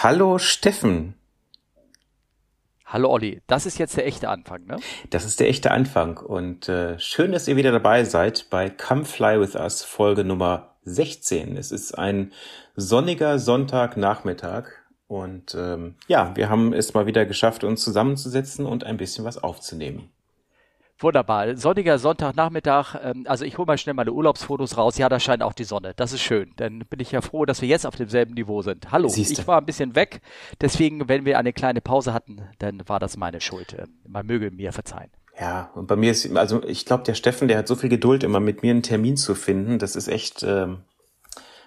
Hallo Steffen. Hallo Olli, das ist jetzt der echte Anfang, ne? Das ist der echte Anfang und äh, schön, dass ihr wieder dabei seid bei Come Fly With Us Folge Nummer 16. Es ist ein sonniger Sonntagnachmittag und ähm, ja, wir haben es mal wieder geschafft, uns zusammenzusetzen und ein bisschen was aufzunehmen. Wunderbar. Sonniger Sonntagnachmittag. Ähm, also ich hole mal schnell meine Urlaubsfotos raus. Ja, da scheint auch die Sonne. Das ist schön. Dann bin ich ja froh, dass wir jetzt auf demselben Niveau sind. Hallo, Siehste. ich war ein bisschen weg. Deswegen, wenn wir eine kleine Pause hatten, dann war das meine Schuld. Ähm, man möge mir verzeihen. Ja, und bei mir ist, also ich glaube, der Steffen, der hat so viel Geduld, immer mit mir einen Termin zu finden. Das ist echt ähm,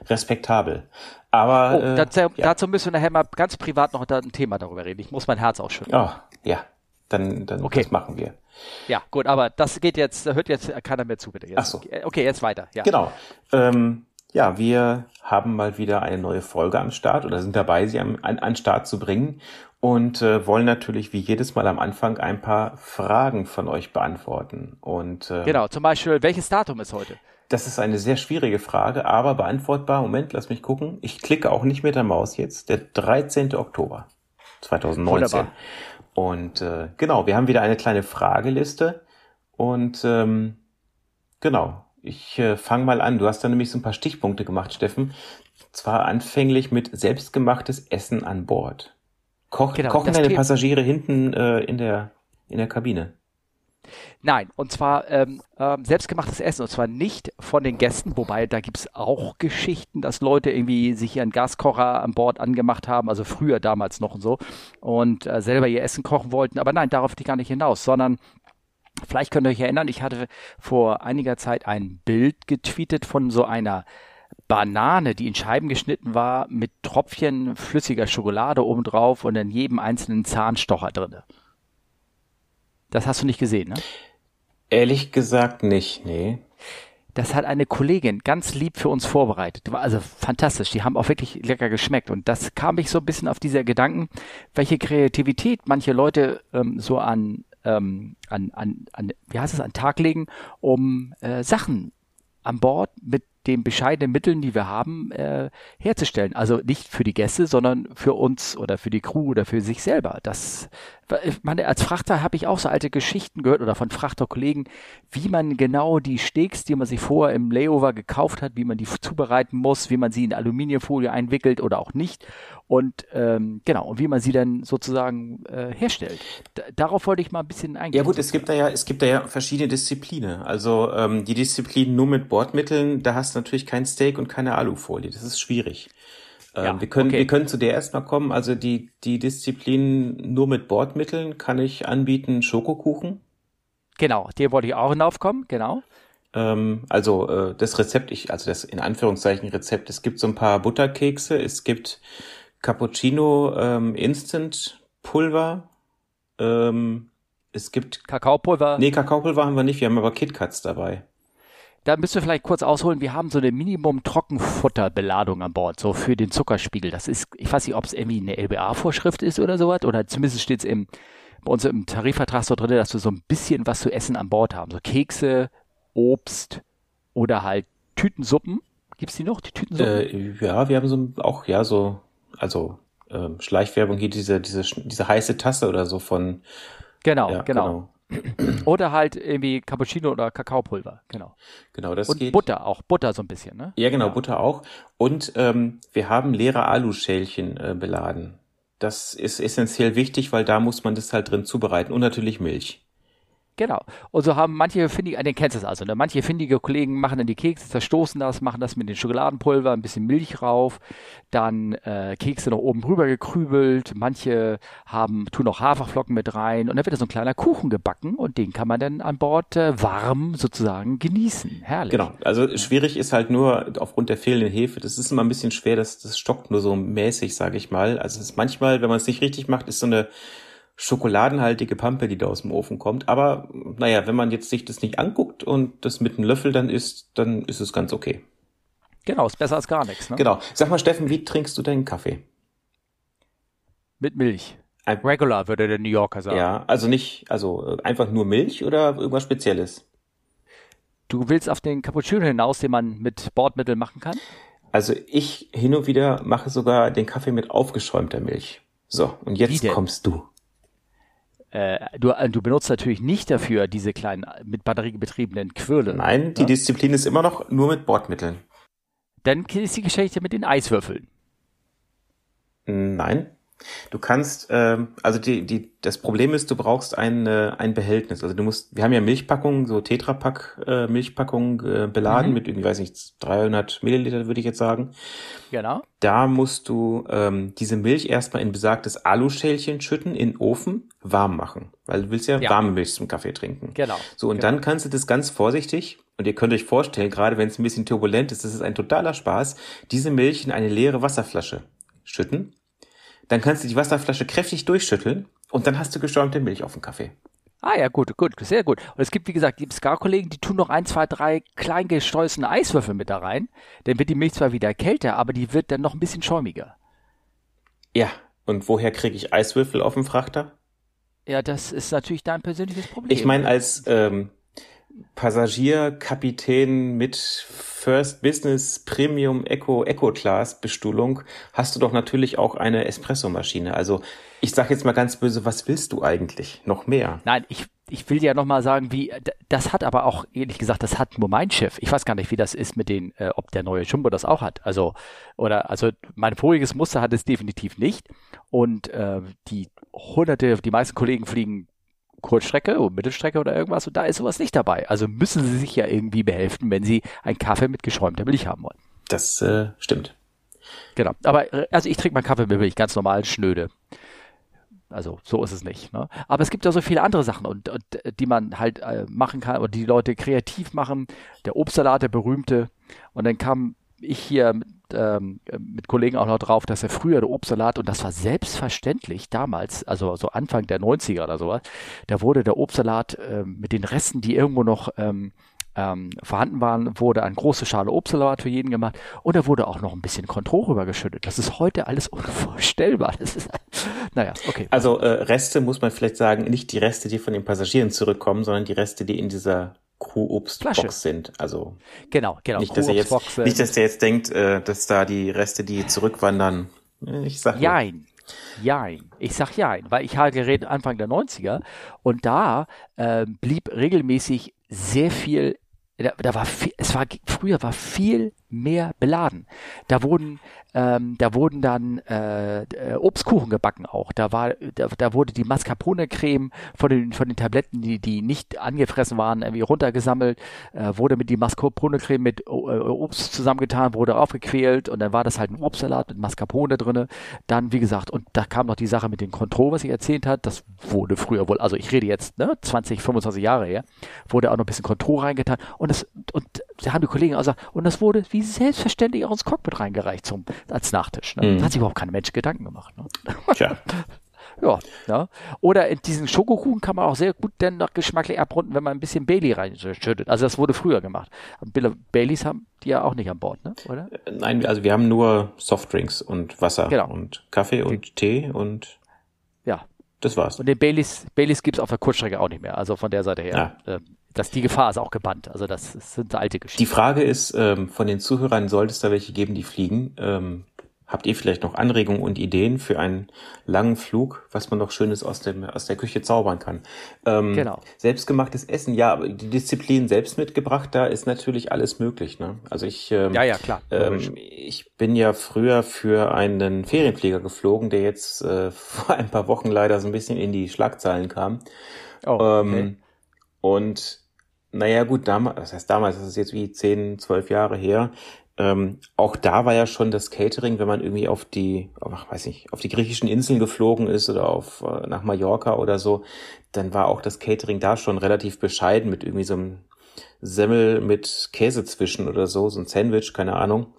respektabel. Aber oh, dazu, äh, ja. dazu müssen wir nachher mal ganz privat noch ein Thema darüber reden. Ich muss mein Herz ausschütten. Oh, ja, dann, dann okay. das machen wir. Ja, gut, aber das geht jetzt, da hört jetzt keiner mehr zu, bitte. Jetzt. Ach so. Okay, jetzt weiter. Ja. Genau. Ähm, ja, wir haben mal wieder eine neue Folge am Start oder sind dabei, sie an, an, an Start zu bringen und äh, wollen natürlich wie jedes Mal am Anfang ein paar Fragen von euch beantworten. Und äh, genau, zum Beispiel, welches Datum ist heute? Das ist eine sehr schwierige Frage, aber beantwortbar. Moment, lass mich gucken. Ich klicke auch nicht mit der Maus jetzt. Der 13. Oktober 2019. Wunderbar. Und äh, genau, wir haben wieder eine kleine Frageliste. Und ähm, genau, ich äh, fange mal an. Du hast da nämlich so ein paar Stichpunkte gemacht, Steffen. Zwar anfänglich mit selbstgemachtes Essen an Bord. Koch, genau, kochen deine Passagiere hinten äh, in, der, in der Kabine? Nein, und zwar ähm, ähm, selbstgemachtes Essen, und zwar nicht von den Gästen, wobei da gibt's auch Geschichten, dass Leute irgendwie sich ihren Gaskocher an Bord angemacht haben, also früher damals noch und so, und äh, selber ihr Essen kochen wollten. Aber nein, darauf die gar nicht hinaus, sondern vielleicht könnt ihr euch erinnern, ich hatte vor einiger Zeit ein Bild getweetet von so einer Banane, die in Scheiben geschnitten war, mit Tropfchen flüssiger Schokolade obendrauf und in jedem einzelnen Zahnstocher drinne. Das hast du nicht gesehen, ne? Ehrlich gesagt nicht, nee. Das hat eine Kollegin ganz lieb für uns vorbereitet. War also fantastisch. Die haben auch wirklich lecker geschmeckt. Und das kam mich so ein bisschen auf diese Gedanken, welche Kreativität manche Leute ähm, so an, ähm, an, an, an, wie heißt es, an Tag legen, um äh, Sachen an Bord mit den bescheidenen Mitteln, die wir haben, äh, herzustellen. Also nicht für die Gäste, sondern für uns oder für die Crew oder für sich selber. Das, ich meine, als Frachter habe ich auch so alte Geschichten gehört oder von Frachterkollegen, wie man genau die Steaks, die man sich vorher im Layover gekauft hat, wie man die zubereiten muss, wie man sie in Aluminiumfolie einwickelt oder auch nicht und ähm, genau und wie man sie dann sozusagen äh, herstellt. D darauf wollte ich mal ein bisschen eingehen. Ja gut, es gibt da ja es gibt da ja verschiedene Disziplinen. Also ähm, die Disziplin nur mit Bordmitteln, da hast du natürlich kein Steak und keine Alufolie. Das ist schwierig. Ähm, ja, wir können okay. wir können zu der erstmal kommen. Also die die Disziplin nur mit Bordmitteln kann ich anbieten Schokokuchen. Genau, dir wollte ich auch hinaufkommen. Genau. Ähm, also äh, das Rezept, ich also das in Anführungszeichen Rezept. Es gibt so ein paar Butterkekse. Es gibt Cappuccino ähm, Instant Pulver. Ähm, es gibt Kakaopulver. Nee, Kakaopulver haben wir nicht. Wir haben aber KitKats dabei da müssen wir vielleicht kurz ausholen. Wir haben so eine Minimum-Trockenfutterbeladung an Bord, so für den Zuckerspiegel. Das ist, ich weiß nicht, ob es irgendwie eine LBA-Vorschrift ist oder sowas, oder zumindest steht es im, bei uns im Tarifvertrag so drin, dass wir so ein bisschen was zu essen an Bord haben. So Kekse, Obst oder halt Tütensuppen. Gibt's die noch, die Tütensuppen? Äh, ja, wir haben so auch, ja, so, also ähm, Schleichwerbung hier, diese, diese, diese heiße Tasse oder so von. Genau, ja, genau. genau. Oder halt irgendwie Cappuccino oder Kakaopulver, genau. Genau, das Und geht. Butter auch, Butter so ein bisschen, ne? Ja, genau, ja. Butter auch. Und ähm, wir haben leere Aluschälchen äh, beladen. Das ist essentiell wichtig, weil da muss man das halt drin zubereiten und natürlich Milch. Genau. Und so haben manche findige, den kennst du also, ne? manche findige Kollegen machen dann die Kekse, zerstoßen das, machen das mit den Schokoladenpulver, ein bisschen Milch rauf, dann äh, Kekse noch oben drüber gekrübelt, manche haben, tun noch Haferflocken mit rein und dann wird da so ein kleiner Kuchen gebacken und den kann man dann an Bord äh, warm sozusagen genießen. Herrlich. Genau. Also schwierig ist halt nur aufgrund der fehlenden Hefe, das ist immer ein bisschen schwer, das, das stockt nur so mäßig, sage ich mal. Also es ist manchmal, wenn man es nicht richtig macht, ist so eine schokoladenhaltige Pampe, die da aus dem Ofen kommt. Aber naja, wenn man jetzt sich das nicht anguckt und das mit einem Löffel dann isst, dann ist es ganz okay. Genau, ist besser als gar nichts. Ne? Genau. Sag mal, Steffen, wie trinkst du deinen Kaffee? Mit Milch. Ein Regular, würde der New Yorker sagen. Ja, also nicht, also äh, einfach nur Milch oder irgendwas Spezielles? Du willst auf den Cappuccino hinaus, den man mit Bordmitteln machen kann? Also ich hin und wieder mache sogar den Kaffee mit aufgeschäumter Milch. So, und jetzt kommst du. Äh, du, äh, du benutzt natürlich nicht dafür diese kleinen mit Batterie betriebenen Quirle. Nein, die ja? Disziplin ist immer noch nur mit Bordmitteln. Dann ist die Geschichte mit den Eiswürfeln. Nein. Du kannst, ähm, also die, die, das Problem ist, du brauchst ein, äh, ein Behältnis. Also du musst, wir haben ja Milchpackungen, so Tetrapack äh, Milchpackungen äh, beladen mhm. mit irgendwie, weiß nicht, 300 Milliliter würde ich jetzt sagen. Genau. Da musst du ähm, diese Milch erstmal in besagtes Aluschälchen schütten, in Ofen warm machen, weil du willst ja, ja. warme Milch zum Kaffee trinken. Genau. So und genau. dann kannst du das ganz vorsichtig und ihr könnt euch vorstellen, gerade wenn es ein bisschen turbulent ist, das ist ein totaler Spaß, diese Milch in eine leere Wasserflasche schütten dann kannst du die Wasserflasche kräftig durchschütteln und dann hast du geschäumte Milch auf dem Kaffee. Ah ja, gut, gut, sehr gut. Und es gibt, wie gesagt, die Ska-Kollegen, die tun noch ein, zwei, drei klein gestreusene Eiswürfel mit da rein. Dann wird die Milch zwar wieder kälter, aber die wird dann noch ein bisschen schäumiger. Ja, und woher kriege ich Eiswürfel auf dem Frachter? Ja, das ist natürlich dein persönliches Problem. Ich meine, als ähm, Passagierkapitän mit First Business Premium Eco Eco Class Bestuhlung hast du doch natürlich auch eine Espressomaschine. Also ich sag jetzt mal ganz böse, was willst du eigentlich? Noch mehr? Nein, ich, ich will ja noch mal sagen, wie das hat aber auch ehrlich gesagt, das hat nur mein Chef. Ich weiß gar nicht, wie das ist mit den, äh, ob der neue Jumbo das auch hat. Also oder also mein voriges Muster hat es definitiv nicht und äh, die hunderte, die meisten Kollegen fliegen Kurzstrecke oder Mittelstrecke oder irgendwas und da ist sowas nicht dabei. Also müssen sie sich ja irgendwie behelfen, wenn sie einen Kaffee mit geschäumter Milch haben wollen. Das äh, stimmt. Genau. Aber äh, also ich trinke meinen Kaffee mit Milch, ganz normal, schnöde. Also so ist es nicht. Ne? Aber es gibt ja so viele andere Sachen, und, und die man halt äh, machen kann, oder die Leute kreativ machen. Der Obstsalat, der berühmte. Und dann kam ich hier mit, ähm, mit Kollegen auch noch drauf, dass er früher der Obstsalat, und das war selbstverständlich damals, also so Anfang der 90er oder sowas, da wurde der Obstsalat äh, mit den Resten, die irgendwo noch ähm, ähm, vorhanden waren, wurde eine große Schale Obstsalat für jeden gemacht und da wurde auch noch ein bisschen Kontroll rübergeschüttet. Das ist heute alles unvorstellbar. Das ist, naja, okay. Also äh, Reste muss man vielleicht sagen, nicht die Reste, die von den Passagieren zurückkommen, sondern die Reste, die in dieser Kuhobstbox sind. Also genau, genau. Nicht, dass er jetzt, nicht, dass der jetzt denkt, äh, dass da die Reste, die zurückwandern. Ich sag Jein. Jein. Ich sag jein, weil ich habe geredet Anfang der 90er und da äh, blieb regelmäßig sehr viel da, da war viel, es war früher war viel mehr beladen. Da wurden ähm, da wurden dann äh, äh, Obstkuchen gebacken auch. Da war, da, da wurde die Mascarpone-Creme von den von den Tabletten, die die nicht angefressen waren, irgendwie runtergesammelt, äh, wurde mit die Mascarpone-Creme mit äh, Obst zusammengetan, wurde aufgequält und dann war das halt ein Obstsalat mit Mascarpone drinne. Dann wie gesagt und da kam noch die Sache mit dem Contro, was ich erzählt hat. Das wurde früher wohl, also ich rede jetzt ne 20, 25 Jahre her, wurde auch noch ein bisschen Contro reingetan und das und haben die Kollegen auch gesagt und das wurde wie selbstverständlich auch ins Cockpit reingereicht zum als Nachtisch. Ne? Mhm. Da hat sich überhaupt keine Mensch Gedanken gemacht. Ne? Tja. ja, ja. Oder in diesen Schokokuchen kann man auch sehr gut denn noch geschmacklich abrunden, wenn man ein bisschen Bailey reinschüttet. Also das wurde früher gemacht. Baileys haben die ja auch nicht an Bord, ne? oder? Äh, nein, also wir haben nur Softdrinks und Wasser genau. und Kaffee und okay. Tee und ja. Das war's. Und den Baileys, Baileys gibt's auf der Kurzstrecke auch nicht mehr. Also von der Seite her. Ja. Ähm, dass die Gefahr ist auch gebannt. Also das, das sind alte Geschichten. Die Frage ist, ähm, von den Zuhörern sollte es da welche geben, die fliegen. Ähm, habt ihr vielleicht noch Anregungen und Ideen für einen langen Flug, was man noch Schönes aus, dem, aus der Küche zaubern kann? Ähm, genau. Selbstgemachtes Essen, ja, aber die Disziplin selbst mitgebracht, da ist natürlich alles möglich. Ne? Also ich, ähm, ja, ja, klar. Ähm, ich bin ja früher für einen Ferienflieger geflogen, der jetzt äh, vor ein paar Wochen leider so ein bisschen in die Schlagzeilen kam. Oh, okay. Ähm, und naja, gut, damals, das heißt damals, das ist jetzt wie 10, 12 Jahre her. Ähm, auch da war ja schon das Catering, wenn man irgendwie auf die, ach, weiß nicht, auf die griechischen Inseln geflogen ist oder auf äh, nach Mallorca oder so, dann war auch das Catering da schon relativ bescheiden mit irgendwie so einem Semmel mit Käse zwischen oder so, so ein Sandwich, keine Ahnung.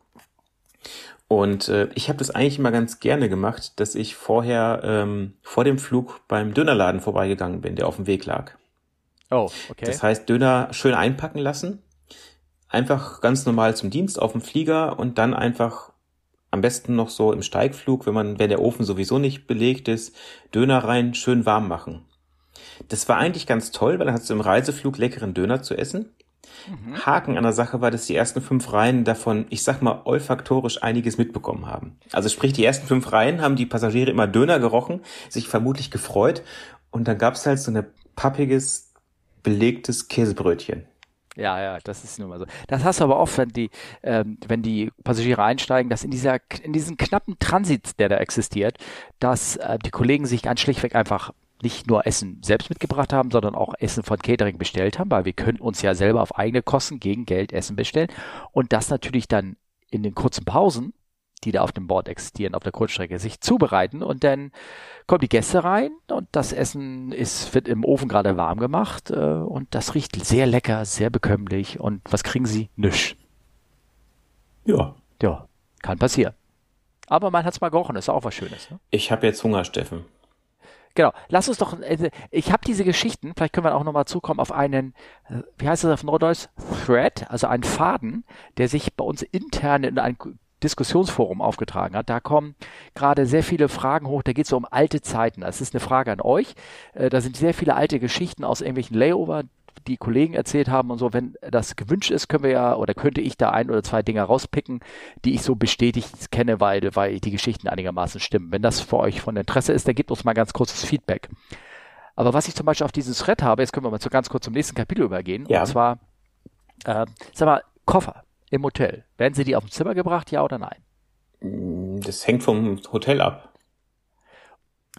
Und äh, ich habe das eigentlich immer ganz gerne gemacht, dass ich vorher ähm, vor dem Flug beim Dönerladen vorbeigegangen bin, der auf dem Weg lag. Oh, okay. Das heißt, Döner schön einpacken lassen, einfach ganz normal zum Dienst auf dem Flieger und dann einfach am besten noch so im Steigflug, wenn man, wenn der Ofen sowieso nicht belegt ist, Döner rein, schön warm machen. Das war eigentlich ganz toll, weil dann hast du im Reiseflug leckeren Döner zu essen. Mhm. Haken an der Sache war, dass die ersten fünf Reihen davon, ich sag mal, olfaktorisch einiges mitbekommen haben. Also sprich, die ersten fünf Reihen haben die Passagiere immer Döner gerochen, sich vermutlich gefreut und dann gab's halt so ein pappiges, belegtes Käsebrötchen. Ja, ja, das ist nun mal so. Das hast du aber oft, wenn die, ähm, wenn die Passagiere einsteigen, dass in dieser, in diesem knappen Transit, der da existiert, dass äh, die Kollegen sich ganz schlichtweg einfach nicht nur Essen selbst mitgebracht haben, sondern auch Essen von Catering bestellt haben, weil wir können uns ja selber auf eigene Kosten gegen Geld Essen bestellen und das natürlich dann in den kurzen Pausen, die da auf dem Board existieren, auf der Kurzstrecke, sich zubereiten und dann kommen die Gäste rein und das Essen ist, wird im Ofen gerade warm gemacht äh, und das riecht sehr lecker, sehr bekömmlich und was kriegen sie? Nüsch. Ja. Ja, kann passieren. Aber man hat es mal gerochen, ist auch was Schönes. Ne? Ich habe jetzt Hunger, Steffen. Genau. Lass uns doch, äh, ich habe diese Geschichten, vielleicht können wir auch nochmal zukommen auf einen, äh, wie heißt das auf Norddeutsch? Thread, also einen Faden, der sich bei uns intern in ein Diskussionsforum aufgetragen hat. Da kommen gerade sehr viele Fragen hoch. Da geht es so um alte Zeiten. Das ist eine Frage an euch. Äh, da sind sehr viele alte Geschichten aus irgendwelchen Layover, die Kollegen erzählt haben und so, wenn das gewünscht ist, können wir ja oder könnte ich da ein oder zwei Dinge rauspicken, die ich so bestätigt kenne, weil, weil die Geschichten einigermaßen stimmen. Wenn das für euch von Interesse ist, dann gebt uns mal ganz kurzes Feedback. Aber was ich zum Beispiel auf dieses Thread habe, jetzt können wir mal so ganz kurz zum nächsten Kapitel übergehen. Ja. Und zwar, äh, sag mal, Koffer im Hotel. Werden sie die auf dem Zimmer gebracht, ja oder nein? Das hängt vom Hotel ab.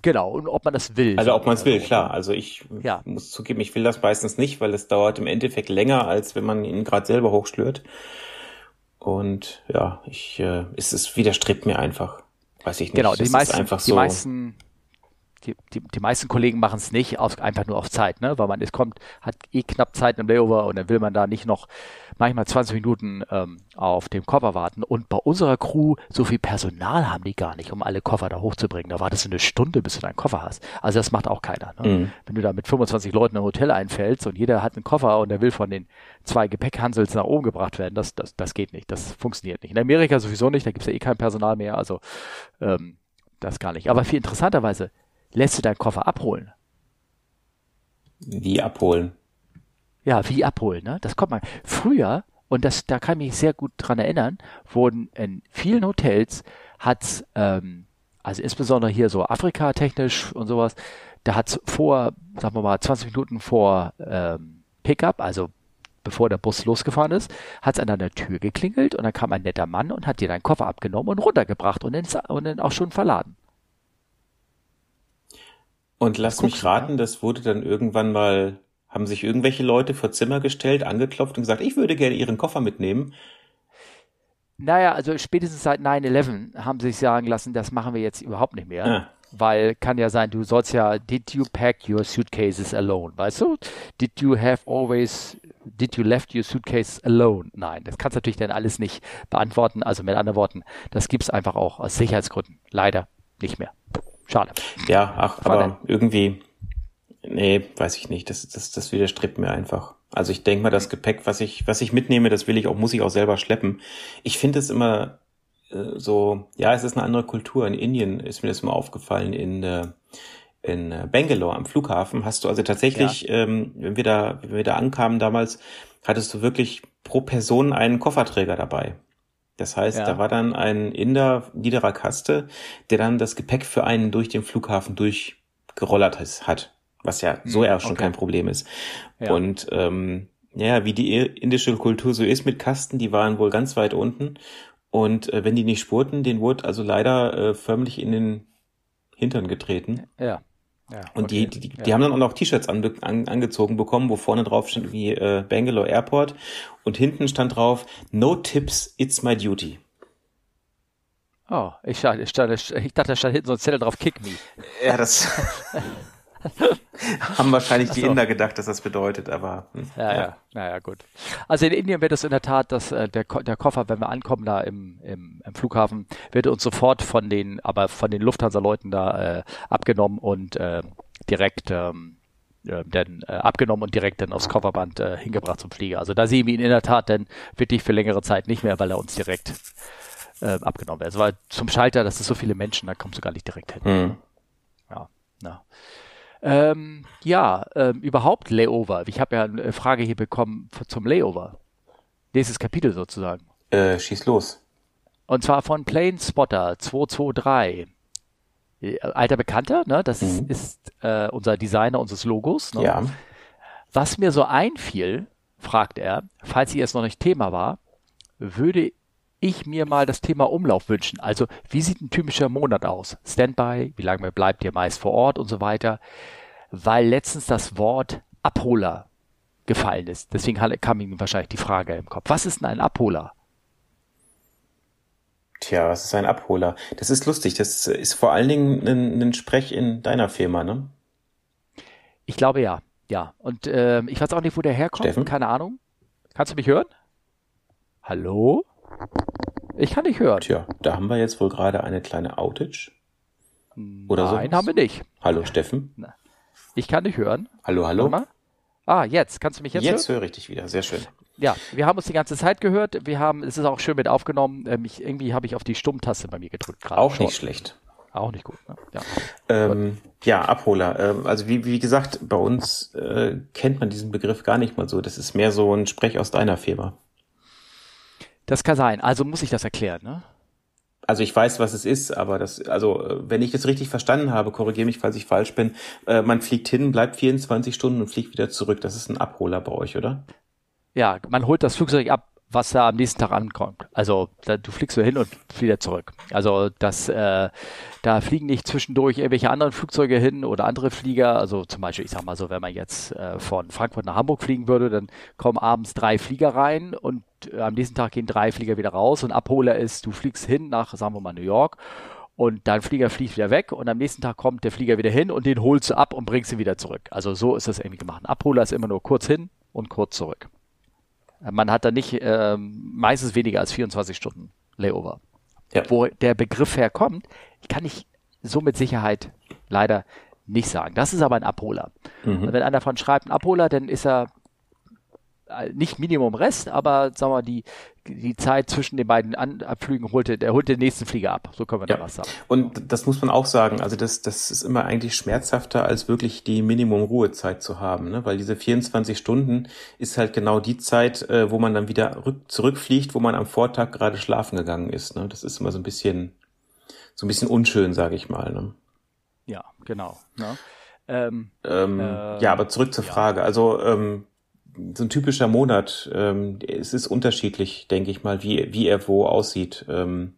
Genau, und ob man das will. Also ob man es will, klar. Also ich ja. muss zugeben, ich will das meistens nicht, weil es dauert im Endeffekt länger, als wenn man ihn gerade selber hochschlürt. Und ja, ich, äh, es, es widerstrebt mir einfach. Weiß ich nicht. Genau, die meisten, einfach so. Die meisten die, die, die meisten Kollegen machen es nicht, aus, einfach nur auf Zeit, ne? weil man es kommt, hat eh knapp Zeit im Layover und dann will man da nicht noch manchmal 20 Minuten ähm, auf dem Koffer warten. Und bei unserer Crew, so viel Personal haben die gar nicht, um alle Koffer da hochzubringen. Da wartest du eine Stunde, bis du deinen Koffer hast. Also das macht auch keiner. Ne? Mhm. Wenn du da mit 25 Leuten im Hotel einfällst und jeder hat einen Koffer und der will von den zwei Gepäckhansels nach oben gebracht werden, das, das, das geht nicht. Das funktioniert nicht. In Amerika sowieso nicht, da gibt's ja eh kein Personal mehr, also ähm, das gar nicht. Aber viel interessanterweise, lässt du deinen Koffer abholen. Wie abholen? Ja, wie abholen, ne? Das kommt mal. Früher, und das, da kann ich mich sehr gut dran erinnern, wurden in vielen Hotels hat's, ähm, also insbesondere hier so Afrika-technisch und sowas, da hat's vor, sagen wir mal, 20 Minuten vor ähm, Pickup, also bevor der Bus losgefahren ist, hat's an deiner Tür geklingelt und dann kam ein netter Mann und hat dir deinen Koffer abgenommen und runtergebracht und dann, und dann auch schon verladen. Und lass mich raten, das wurde dann irgendwann mal, haben sich irgendwelche Leute vor Zimmer gestellt, angeklopft und gesagt, ich würde gerne ihren Koffer mitnehmen. Naja, also spätestens seit 9-11 haben sie sich sagen lassen, das machen wir jetzt überhaupt nicht mehr. Ah. Weil kann ja sein, du sollst ja, did you pack your suitcases alone? Weißt du? Did you have always, did you left your suitcase alone? Nein, das kannst du natürlich dann alles nicht beantworten. Also mit anderen Worten, das gibt es einfach auch aus Sicherheitsgründen leider nicht mehr. Schade. Ja, ach, aber irgendwie, nee, weiß ich nicht. Das, das, das widerstrebt mir einfach. Also ich denke mal, das Gepäck, was ich, was ich mitnehme, das will ich auch, muss ich auch selber schleppen. Ich finde es immer äh, so, ja, es ist eine andere Kultur. In Indien ist mir das immer aufgefallen, in, äh, in äh, Bangalore am Flughafen hast du also tatsächlich, ja. ähm, wenn wir da, wenn wir da ankamen damals, hattest du wirklich pro Person einen Kofferträger dabei. Das heißt, ja. da war dann ein Inder niederer Kaste, der dann das Gepäck für einen durch den Flughafen durchgerollert hat, was ja so hm, ja schon okay. kein Problem ist. Ja. Und ähm, ja, wie die indische Kultur so ist mit Kasten, die waren wohl ganz weit unten. Und äh, wenn die nicht spurten, den wurde also leider äh, förmlich in den Hintern getreten. Ja. Ja, und okay. die, die, die, ja. haben dann auch noch T-Shirts an, an, angezogen bekommen, wo vorne drauf stand wie äh, Bangalore Airport und hinten stand drauf No Tips, it's my duty. Oh, ich, ich, ich dachte, da stand hinten so ein Zettel drauf, Kick me. Ja, das haben wahrscheinlich so. die Inder gedacht, dass das bedeutet, aber. Hm, ja, ja, ja, naja, gut. Also in Indien wird es in der Tat, dass äh, der, der Koffer, wenn wir ankommen da im, im, im Flughafen, wird uns sofort von den, aber von den Lufthansa-Leuten da äh, abgenommen und äh, direkt ähm, äh, dann äh, abgenommen und direkt dann aufs Kofferband äh, hingebracht zum Flieger. Also da sehen wir ihn in der Tat dann wirklich für längere Zeit nicht mehr, weil er uns direkt äh, abgenommen wird. Also weil zum Schalter, das ist so viele Menschen, da kommst du gar nicht direkt hin. Mhm. Ja, na. Ähm, ja, ähm, überhaupt Layover. Ich habe ja eine Frage hier bekommen zum Layover. Nächstes Kapitel sozusagen. Äh, schieß los. Und zwar von Plane Spotter 223. Äh, alter Bekannter, ne? Das mhm. ist äh, unser Designer unseres Logos. Ne? Ja. Was mir so einfiel, fragt er, falls sie es noch nicht Thema war, würde ich mir mal das Thema Umlauf wünschen. Also, wie sieht ein typischer Monat aus? Standby, wie lange bleibt ihr meist vor Ort und so weiter. Weil letztens das Wort Abholer gefallen ist. Deswegen kam ihm wahrscheinlich die Frage im Kopf. Was ist denn ein Abholer? Tja, was ist ein Abholer? Das ist lustig. Das ist vor allen Dingen ein, ein Sprech in deiner Firma, ne? Ich glaube ja. Ja. Und äh, ich weiß auch nicht, wo der herkommt. Steffen? Keine Ahnung. Kannst du mich hören? Hallo? Ich kann dich hören. Tja, da haben wir jetzt wohl gerade eine kleine Outage. Oder so. Nein, sowas? haben wir nicht. Hallo, Steffen. Ich kann dich hören. Hallo, hallo. Ah, jetzt. Kannst du mich jetzt, jetzt hören? Jetzt höre ich dich wieder. Sehr schön. Ja, wir haben uns die ganze Zeit gehört. Wir haben, es ist auch schön mit aufgenommen. Ähm, ich, irgendwie habe ich auf die Stummtaste bei mir gedrückt gerade. Auch nicht schlecht. Auch nicht gut. Ne? Ja. Ähm, ja, Abholer. Ähm, also wie, wie gesagt, bei uns äh, kennt man diesen Begriff gar nicht mal so. Das ist mehr so ein Sprech aus deiner Firma. Das kann sein. Also muss ich das erklären, ne? Also ich weiß, was es ist, aber das, also äh, wenn ich das richtig verstanden habe, korrigiere mich, falls ich falsch bin, äh, man fliegt hin, bleibt 24 Stunden und fliegt wieder zurück. Das ist ein Abholer bei euch, oder? Ja, man holt das Flugzeug ab, was da am nächsten Tag ankommt. Also da, du fliegst so hin und wieder zurück. Also das, äh, da fliegen nicht zwischendurch irgendwelche anderen Flugzeuge hin oder andere Flieger. Also zum Beispiel, ich sag mal so, wenn man jetzt äh, von Frankfurt nach Hamburg fliegen würde, dann kommen abends drei Flieger rein und äh, am nächsten Tag gehen drei Flieger wieder raus. Und Abholer ist, du fliegst hin nach, sagen wir mal, New York und dein Flieger fliegt wieder weg und am nächsten Tag kommt der Flieger wieder hin und den holst du ab und bringst ihn wieder zurück. Also so ist das irgendwie gemacht. Abholer ist immer nur kurz hin und kurz zurück. Man hat da nicht äh, meistens weniger als 24 Stunden Layover. Ja. Wo der Begriff herkommt, kann ich so mit Sicherheit leider nicht sagen. Das ist aber ein Abholer. Mhm. Wenn einer davon schreibt, ein Abholer, dann ist er äh, nicht Minimum Rest, aber sagen wir die, die Zeit zwischen den beiden An Abflügen holte, der holt den nächsten Flieger ab. So können wir ja. da was sagen. Und das muss man auch sagen. Also das, das ist immer eigentlich schmerzhafter, als wirklich die Minimum-Ruhezeit zu haben, ne? Weil diese 24 Stunden ist halt genau die Zeit, äh, wo man dann wieder rück, zurückfliegt, wo man am Vortag gerade schlafen gegangen ist. Ne? Das ist immer so ein bisschen, so ein bisschen unschön, sage ich mal. Ne? Ja, genau. Ne? Ähm, ähm, äh, ja, aber zurück zur ja. Frage. Also ähm, so ein typischer Monat, ähm, es ist unterschiedlich, denke ich mal, wie, wie er wo aussieht. Ähm,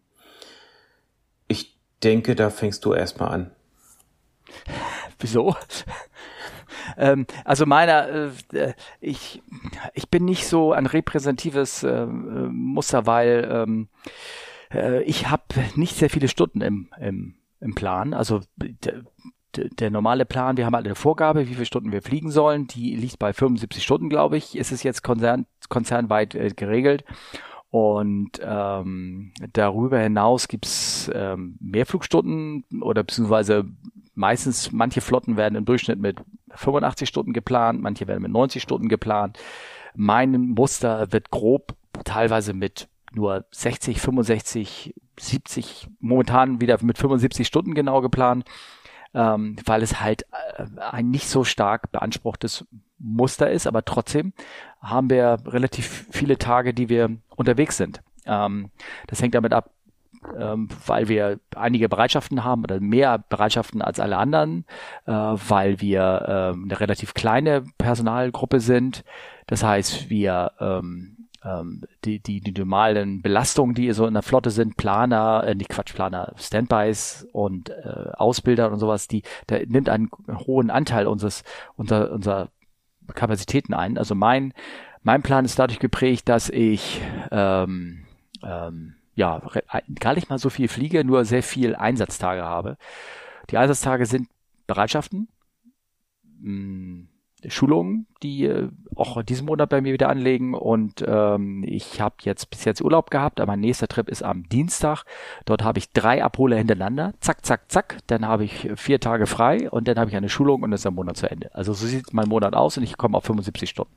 ich denke, da fängst du erstmal an. Wieso? ähm, also meiner, äh, ich, ich bin nicht so ein repräsentatives äh, Muster, weil ähm, äh, ich habe nicht sehr viele Stunden im, im, im Plan. Also der normale Plan, wir haben halt eine Vorgabe, wie viele Stunden wir fliegen sollen. Die liegt bei 75 Stunden, glaube ich. Ist es jetzt konzern, konzernweit äh, geregelt. Und ähm, darüber hinaus gibt's ähm, mehr Flugstunden oder beziehungsweise meistens, manche Flotten werden im Durchschnitt mit 85 Stunden geplant, manche werden mit 90 Stunden geplant. Mein Muster wird grob teilweise mit nur 60, 65, 70, momentan wieder mit 75 Stunden genau geplant ähm, weil es halt äh, ein nicht so stark beanspruchtes Muster ist, aber trotzdem haben wir relativ viele Tage, die wir unterwegs sind. Ähm, das hängt damit ab, ähm, weil wir einige Bereitschaften haben oder mehr Bereitschaften als alle anderen, äh, weil wir ähm, eine relativ kleine Personalgruppe sind. Das heißt, wir ähm, ähm, die, die, die normalen Belastungen, die so in der Flotte sind, Planer, äh, nicht Quatsch, Planer, Standbys und äh, Ausbilder und sowas, die, der nimmt einen hohen Anteil unseres, unser, unserer Kapazitäten ein. Also mein, mein Plan ist dadurch geprägt, dass ich ähm, ähm, ja gar nicht mal so viel fliege, nur sehr viel Einsatztage habe. Die Einsatztage sind Bereitschaften, mh, hm, Schulungen, die äh, auch diesen Monat bei mir wieder anlegen. Und ähm, ich habe jetzt bis jetzt Urlaub gehabt, aber mein nächster Trip ist am Dienstag. Dort habe ich drei Abholer hintereinander. Zack, zack, zack. Dann habe ich vier Tage frei und dann habe ich eine Schulung und dann ist der Monat zu Ende. Also so sieht mein Monat aus und ich komme auf 75 Stunden.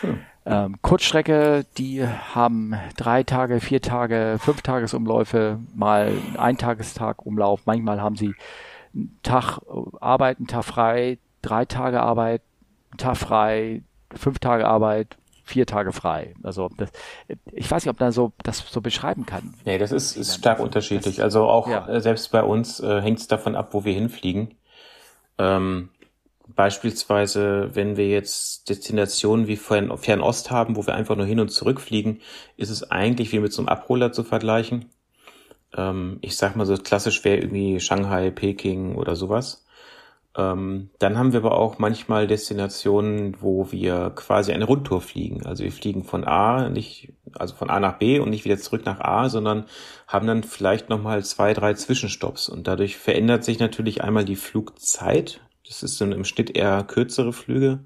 Hm. Ähm, Kurzstrecke, die haben drei Tage, vier Tage, fünf Tagesumläufe, mal ein Tagestag Umlauf. Manchmal haben sie einen Tag Arbeit, einen Tag frei, drei Tage Arbeit, Tag frei, fünf Tage Arbeit, vier Tage frei. Also das, ich weiß nicht, ob man so das so beschreiben kann. Nee, das ist, ist stark unterschiedlich. Also auch ja. Äh, selbst bei uns äh, hängt es davon ab, wo wir hinfliegen. Ähm, beispielsweise, wenn wir jetzt Destinationen wie Fern Fernost haben, wo wir einfach nur hin und zurück fliegen, ist es eigentlich wie mit so einem Abholer zu vergleichen. Ähm, ich sag mal so klassisch wäre irgendwie Shanghai, Peking oder sowas. Ähm, dann haben wir aber auch manchmal Destinationen, wo wir quasi eine Rundtour fliegen. Also wir fliegen von A, nicht, also von A nach B und nicht wieder zurück nach A, sondern haben dann vielleicht nochmal zwei, drei Zwischenstopps. Und dadurch verändert sich natürlich einmal die Flugzeit. Das ist dann im Schnitt eher kürzere Flüge.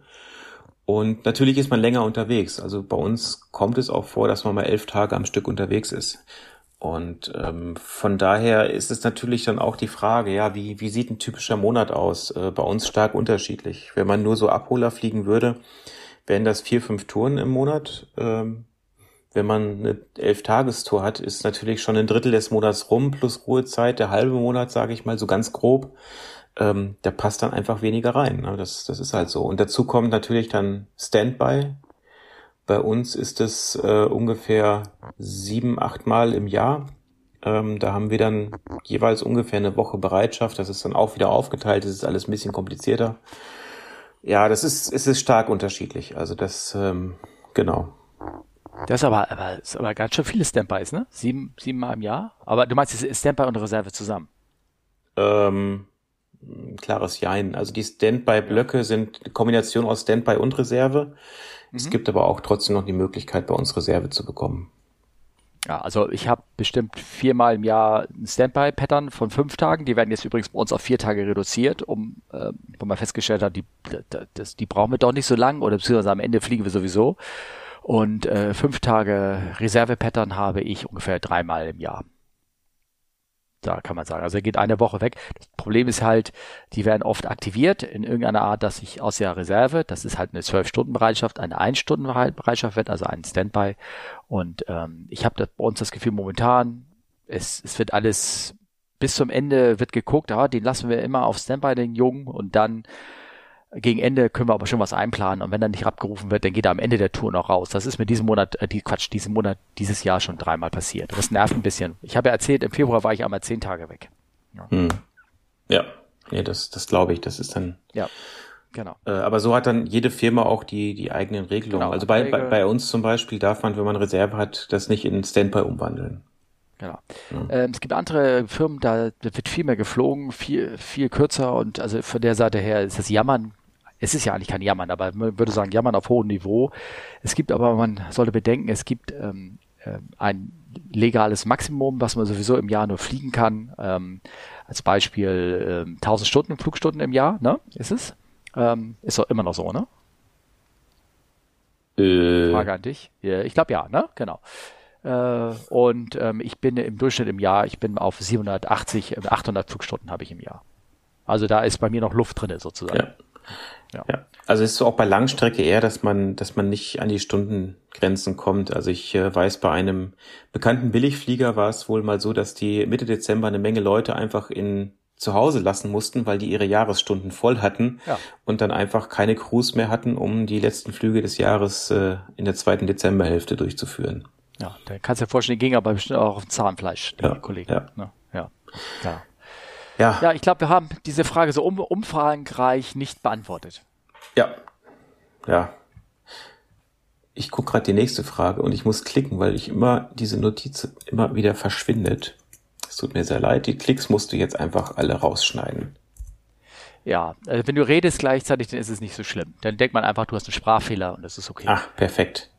Und natürlich ist man länger unterwegs. Also bei uns kommt es auch vor, dass man mal elf Tage am Stück unterwegs ist. Und ähm, von daher ist es natürlich dann auch die Frage, ja, wie, wie sieht ein typischer Monat aus? Äh, bei uns stark unterschiedlich. Wenn man nur so Abholer fliegen würde, wären das vier, fünf Touren im Monat. Ähm, wenn man eine Elf-Tagestour hat, ist natürlich schon ein Drittel des Monats rum, plus Ruhezeit, der halbe Monat, sage ich mal, so ganz grob. Ähm, da passt dann einfach weniger rein. Ne? Das, das ist halt so. Und dazu kommt natürlich dann Standby, bei uns ist es äh, ungefähr sieben, acht Mal im Jahr. Ähm, da haben wir dann jeweils ungefähr eine Woche Bereitschaft. Das ist dann auch wieder aufgeteilt. Das ist alles ein bisschen komplizierter. Ja, das ist, es ist stark unterschiedlich. Also das, ähm, genau. Das ist aber, aber, ist aber ganz schön viele Standbys, ne? Sieben, sieben Mal im Jahr? Aber du meinst, ist Standby und Reserve zusammen? Ähm, klares Jein. Also die Standby-Blöcke sind eine Kombination aus Standby und Reserve. Es mhm. gibt aber auch trotzdem noch die Möglichkeit, bei uns Reserve zu bekommen. Ja, also ich habe bestimmt viermal im Jahr ein Standby-Pattern von fünf Tagen. Die werden jetzt übrigens bei uns auf vier Tage reduziert, um, äh, wo man festgestellt hat, die, das, die brauchen wir doch nicht so lang oder beziehungsweise am Ende fliegen wir sowieso. Und äh, fünf Tage Reserve-Pattern habe ich ungefähr dreimal im Jahr da kann man sagen. Also er geht eine Woche weg. Das Problem ist halt, die werden oft aktiviert in irgendeiner Art, dass ich aus der Reserve, das ist halt eine 12-Stunden-Bereitschaft, eine 1-Stunden-Bereitschaft wird, also ein Standby. Und ähm, ich habe bei uns das Gefühl momentan, es, es wird alles bis zum Ende wird geguckt, ja, den lassen wir immer auf Standby, den Jungen, und dann gegen Ende können wir aber schon was einplanen und wenn dann nicht abgerufen wird, dann geht er am Ende der Tour noch raus. Das ist mir diesen Monat, äh, die Quatsch, diesen Monat, dieses Jahr schon dreimal passiert. Das nervt ein bisschen. Ich habe ja erzählt, im Februar war ich einmal zehn Tage weg. Ja, hm. ja. Nee, das, das glaube ich. Das ist dann. Ja. Genau. Äh, aber so hat dann jede Firma auch die, die eigenen Regelungen. Genau, also bei, bei, bei uns zum Beispiel darf man, wenn man Reserve hat, das nicht in Standby umwandeln. Genau. Mhm. Ähm, es gibt andere Firmen, da wird viel mehr geflogen, viel, viel kürzer und also von der Seite her ist das Jammern es ist ja eigentlich kein Jammern, aber man würde sagen, Jammern auf hohem Niveau. Es gibt aber, man sollte bedenken, es gibt ähm, äh, ein legales Maximum, was man sowieso im Jahr nur fliegen kann. Ähm, als Beispiel ähm, 1000 Stunden Flugstunden im Jahr, ne? Ist es? Ähm, ist doch immer noch so, ne? Äh. Frage an dich. Ich glaube ja, ne? Genau. Äh, und ähm, ich bin im Durchschnitt im Jahr, ich bin auf 780, 800 Flugstunden habe ich im Jahr. Also da ist bei mir noch Luft drin sozusagen. Ja. Ja. ja. Also ist so auch bei Langstrecke eher, dass man, dass man nicht an die Stundengrenzen kommt. Also ich äh, weiß, bei einem bekannten Billigflieger war es wohl mal so, dass die Mitte Dezember eine Menge Leute einfach in zu Hause lassen mussten, weil die ihre Jahresstunden voll hatten ja. und dann einfach keine Crews mehr hatten, um die letzten Flüge des Jahres äh, in der zweiten Dezemberhälfte durchzuführen. Ja, da kannst du dir vorstellen, die ging aber bestimmt auch auf Zahnfleisch, die ja, Kollegen. Ja. Ne? ja. ja. Ja, ja ich glaube, wir haben diese Frage so um, umfangreich nicht beantwortet. Ja. Ja. Ich gucke gerade die nächste Frage und ich muss klicken, weil ich immer diese Notiz immer wieder verschwindet. Es tut mir sehr leid. Die Klicks musst du jetzt einfach alle rausschneiden. Ja, also wenn du redest gleichzeitig, dann ist es nicht so schlimm. Dann denkt man einfach, du hast einen Sprachfehler und das ist okay. Ach, perfekt.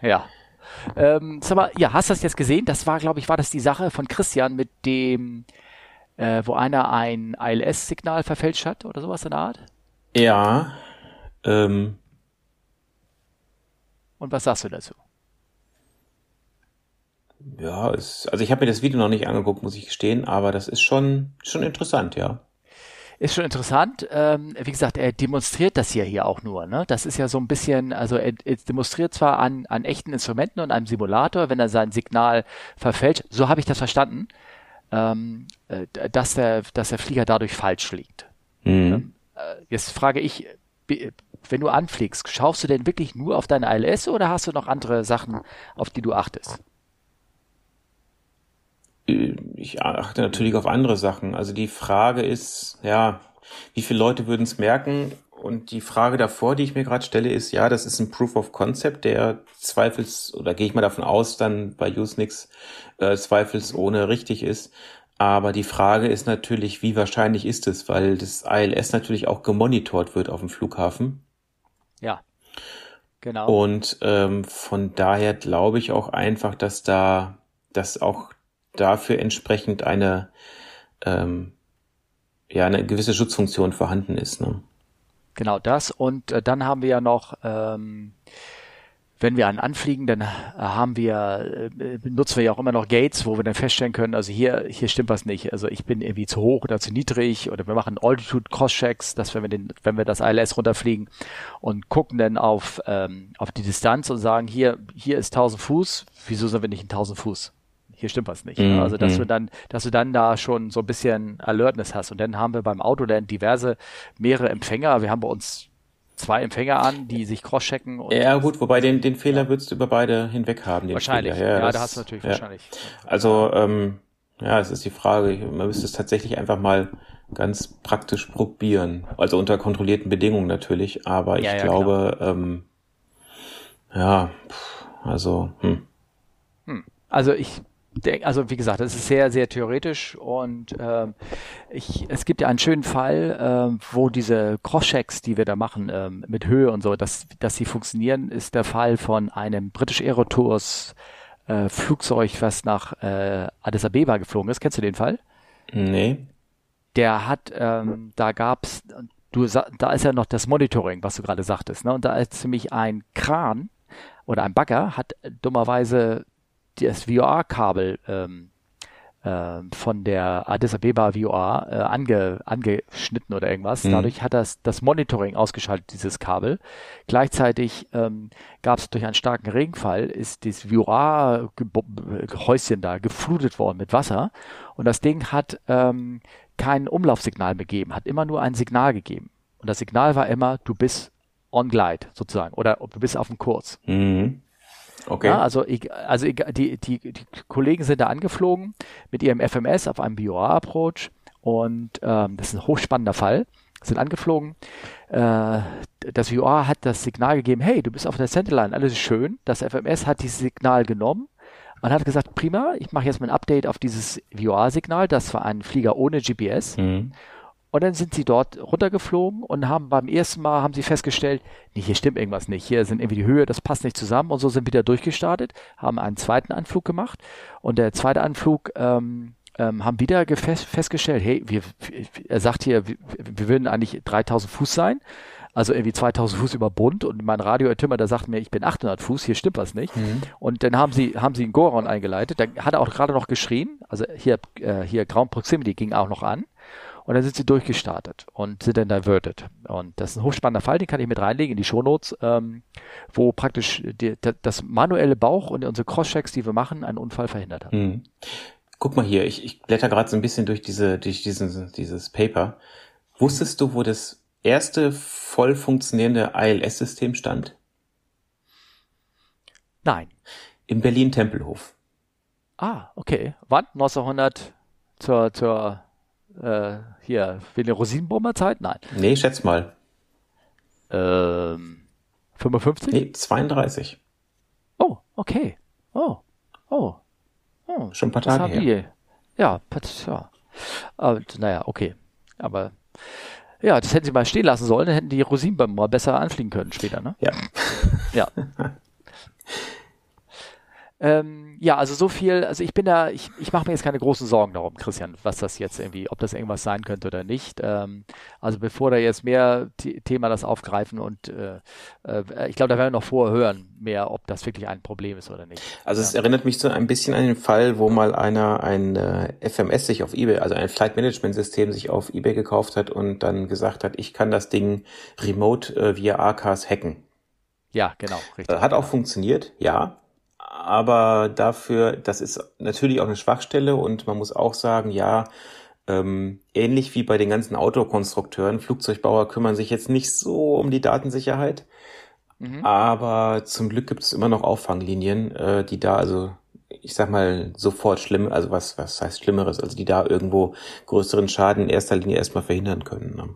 Ja. Ähm, sag mal, ja, hast du das jetzt gesehen? Das war, glaube ich, war das die Sache von Christian mit dem äh, wo einer ein ILS-Signal verfälscht hat oder sowas in der Art? Ja. Ähm. Und was sagst du dazu? Ja, es, also ich habe mir das Video noch nicht angeguckt, muss ich gestehen, aber das ist schon, schon interessant, ja. Ist schon interessant. Ähm, wie gesagt, er demonstriert das hier hier auch nur. Ne? Das ist ja so ein bisschen, also er, er demonstriert zwar an, an echten Instrumenten und einem Simulator, wenn er sein Signal verfälscht. So habe ich das verstanden ähm, äh, dass, der, dass der Flieger dadurch falsch fliegt. Mhm. Ähm, äh, jetzt frage ich, wenn du anfliegst, schaust du denn wirklich nur auf deine ILS oder hast du noch andere Sachen, auf die du achtest? Ich achte natürlich auf andere Sachen. Also die Frage ist, ja, wie viele Leute würden es merken? Und die Frage davor, die ich mir gerade stelle, ist, ja, das ist ein Proof of Concept, der zweifels, oder gehe ich mal davon aus, dann bei Usenix äh, zweifelsohne richtig ist. Aber die Frage ist natürlich, wie wahrscheinlich ist es, weil das ILS natürlich auch gemonitort wird auf dem Flughafen. Ja, genau. Und ähm, von daher glaube ich auch einfach, dass da, dass auch dafür entsprechend eine, ähm, ja, eine gewisse Schutzfunktion vorhanden ist. Ne? Genau das. Und äh, dann haben wir ja noch ähm, wenn wir einen anfliegen, dann haben wir, äh, nutzen wir ja auch immer noch Gates, wo wir dann feststellen können, also hier, hier stimmt was nicht. Also ich bin irgendwie zu hoch oder zu niedrig oder wir machen Altitude Cross Checks, dass wenn wir den, wenn wir das ILS runterfliegen und gucken dann auf, ähm, auf die Distanz und sagen, hier, hier ist 1000 Fuß, wieso sind wir nicht in 1000 Fuß? Hier stimmt was nicht. Mm, also, dass mm. du dann, dass du dann da schon so ein bisschen Alertness hast. Und dann haben wir beim Autoland diverse, mehrere Empfänger. Wir haben bei uns zwei Empfänger an, die sich crosschecken. Ja gut, wobei den, den Fehler ja. würdest du über beide hinweg haben. wahrscheinlich, ja, ja das, da hast du natürlich ja. wahrscheinlich. Also ähm, ja, es ist die Frage, man müsste es tatsächlich einfach mal ganz praktisch probieren. Also unter kontrollierten Bedingungen natürlich, aber ich ja, glaube, ähm, ja, also, hm. hm. Also ich also wie gesagt, das ist sehr, sehr theoretisch und äh, ich, es gibt ja einen schönen Fall, äh, wo diese Crosschecks, die wir da machen, äh, mit Höhe und so, dass, dass sie funktionieren, ist der Fall von einem British Aerotours äh, Flugzeug, was nach äh, Addis Abeba geflogen ist. Kennst du den Fall? Nee. Der hat, ähm, da gab's, du, da ist ja noch das Monitoring, was du gerade sagtest, ne? Und da ist nämlich ein Kran oder ein Bagger hat dummerweise das VOA-Kabel ähm, äh, von der Addis Abeba VOA äh, ange, angeschnitten oder irgendwas. Mhm. Dadurch hat das das Monitoring ausgeschaltet, dieses Kabel. Gleichzeitig ähm, gab es durch einen starken Regenfall, ist das VOA-Häuschen da geflutet worden mit Wasser und das Ding hat ähm, kein Umlaufsignal gegeben, hat immer nur ein Signal gegeben. Und das Signal war immer, du bist on glide sozusagen oder du bist auf dem Kurs. Mhm. Okay. Ja, also ich, also ich, die, die, die Kollegen sind da angeflogen mit ihrem FMS auf einem BOA-Approach und ähm, das ist ein hochspannender Fall. Sind angeflogen. Äh, das VOA hat das Signal gegeben, hey, du bist auf der Centerline, alles ist schön. Das FMS hat dieses Signal genommen und hat gesagt, prima, ich mache jetzt mal ein Update auf dieses VOA-Signal. Das war ein Flieger ohne GPS. Mhm. Und dann sind sie dort runtergeflogen und haben beim ersten Mal haben sie festgestellt, nee, hier stimmt irgendwas nicht. Hier sind irgendwie die Höhe, das passt nicht zusammen und so sind wieder durchgestartet, haben einen zweiten Anflug gemacht und der zweite Anflug ähm, ähm, haben wieder festgestellt, hey, wir, er sagt hier, wir, wir würden eigentlich 3000 Fuß sein, also irgendwie 2000 Fuß über Bund und mein Radioertümmer, der sagt mir, ich bin 800 Fuß, hier stimmt was nicht. Mhm. Und dann haben sie, haben sie einen Goron eingeleitet, da hat er auch gerade noch geschrien, also hier, äh, hier Ground Proximity ging auch noch an. Und dann sind sie durchgestartet und sind dann diverted. Und das ist ein hochspannender Fall, den kann ich mit reinlegen in die Shownotes, ähm, wo praktisch die, das manuelle Bauch und unsere Crosschecks, die wir machen, einen Unfall verhindert haben. Mhm. Guck mal hier, ich, ich blätter gerade so ein bisschen durch diese, durch diesen, dieses Paper. Wusstest du, wo das erste voll funktionierende ILS-System stand? Nein. Im Berlin-Tempelhof. Ah, okay. Wann? 1900 zur, zur äh, hier, für die Rosinenbomberzeit? Nein. Nee, schätz mal. Ähm, 55? Nee, 32. Oh, okay. Oh, oh. oh Schon ein paar Tage her. Die. Ja, ja. Aber, naja, okay. Aber ja, das hätten sie mal stehen lassen sollen, dann hätten die Rosinenbomben mal besser anfliegen können später, ne? Ja. Ja. Ähm, ja, also so viel, also ich bin da, ich, ich mache mir jetzt keine großen Sorgen darum, Christian, was das jetzt irgendwie, ob das irgendwas sein könnte oder nicht. Ähm, also bevor da jetzt mehr Thema das aufgreifen und äh, äh, ich glaube, da werden wir noch vorher hören, mehr, ob das wirklich ein Problem ist oder nicht. Also es ja. erinnert mich so ein bisschen an den Fall, wo mal einer ein äh, FMS sich auf eBay, also ein Flight Management System sich auf eBay gekauft hat und dann gesagt hat, ich kann das Ding remote äh, via ACAS hacken. Ja, genau, richtig. Hat auch funktioniert, ja aber dafür, das ist natürlich auch eine Schwachstelle und man muss auch sagen, ja, Ähm, ähnlich wie bei den ganzen Autokonstrukteuren, Flugzeugbauer kümmern sich jetzt nicht so um die Datensicherheit. Mhm. Aber zum Glück gibt es immer noch Auffanglinien, äh, die da also, ich sag mal, sofort schlimm, also was, was heißt Schlimmeres, also die da irgendwo größeren Schaden in erster Linie erstmal verhindern können. Ne?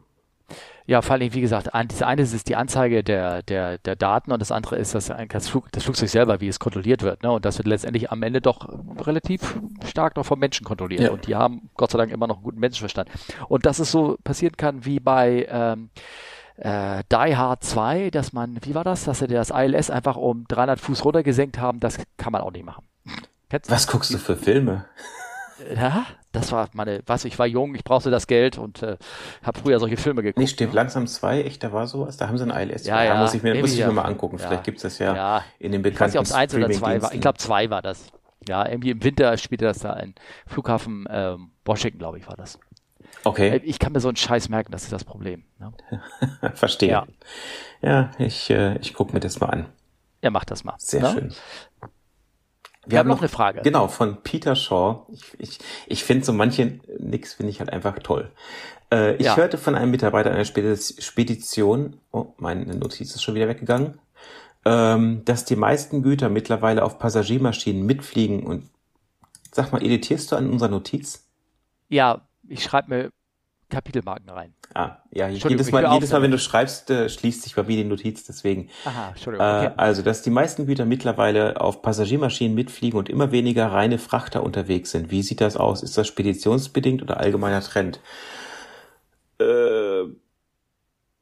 Ja, vor allem, wie gesagt, das eine ist die Anzeige der, der, der Daten und das andere ist das, das, Flug, das Flugzeug selber, wie es kontrolliert wird. Ne? Und das wird letztendlich am Ende doch relativ stark noch vom Menschen kontrolliert. Ja. Und die haben Gott sei Dank immer noch einen guten Menschenverstand. Und dass es so passieren kann wie bei ähm, äh, Die Hard 2, dass man, wie war das, dass sie das ILS einfach um 300 Fuß runtergesenkt haben, das kann man auch nicht machen. Kennst Was guckst du für Filme? Ja, das war meine, was, ich war jung, ich brauchte das Geld und äh, habe früher solche Filme geguckt. Nee, stimmt, langsam zwei, echt, da war sowas, da haben sie ein ILS. Ja, ja, da muss ich mir, muss ich mir mal angucken, ja. vielleicht gibt's das ja, ja, in den bekannten Ich weiß nicht, ob es eins oder zwei war, ich glaube zwei war das. Ja, irgendwie im Winter spielte das da ein Flughafen ähm, Washington, glaube ich, war das. Okay. Äh, ich kann mir so einen Scheiß merken, das ist das Problem. Ne? Verstehe. Ja, ja ich, äh, ich gucke mir das mal an. Ja, mach das mal. Sehr ne? schön. Wir, haben noch eine Frage. Genau, von Peter Shaw. Ich, ich, ich finde so manche nix finde ich halt einfach toll. Äh, ich ja. hörte von einem Mitarbeiter einer Spedition, oh, meine Notiz ist schon wieder weggegangen, ähm, dass die meisten Güter mittlerweile auf Passagiermaschinen mitfliegen und sag mal, editierst du an unserer Notiz? Ja, ich schreibe mir Kapitelmarken rein. Ah, ja, jedes Mal, jedes Mal, wenn du schreibst, äh, schließt sich bei mir die Notiz, deswegen. Aha, Entschuldigung. Äh, okay. Also, dass die meisten Güter mittlerweile auf Passagiermaschinen mitfliegen und immer weniger reine Frachter unterwegs sind. Wie sieht das aus? Ist das speditionsbedingt oder allgemeiner Trend? Äh,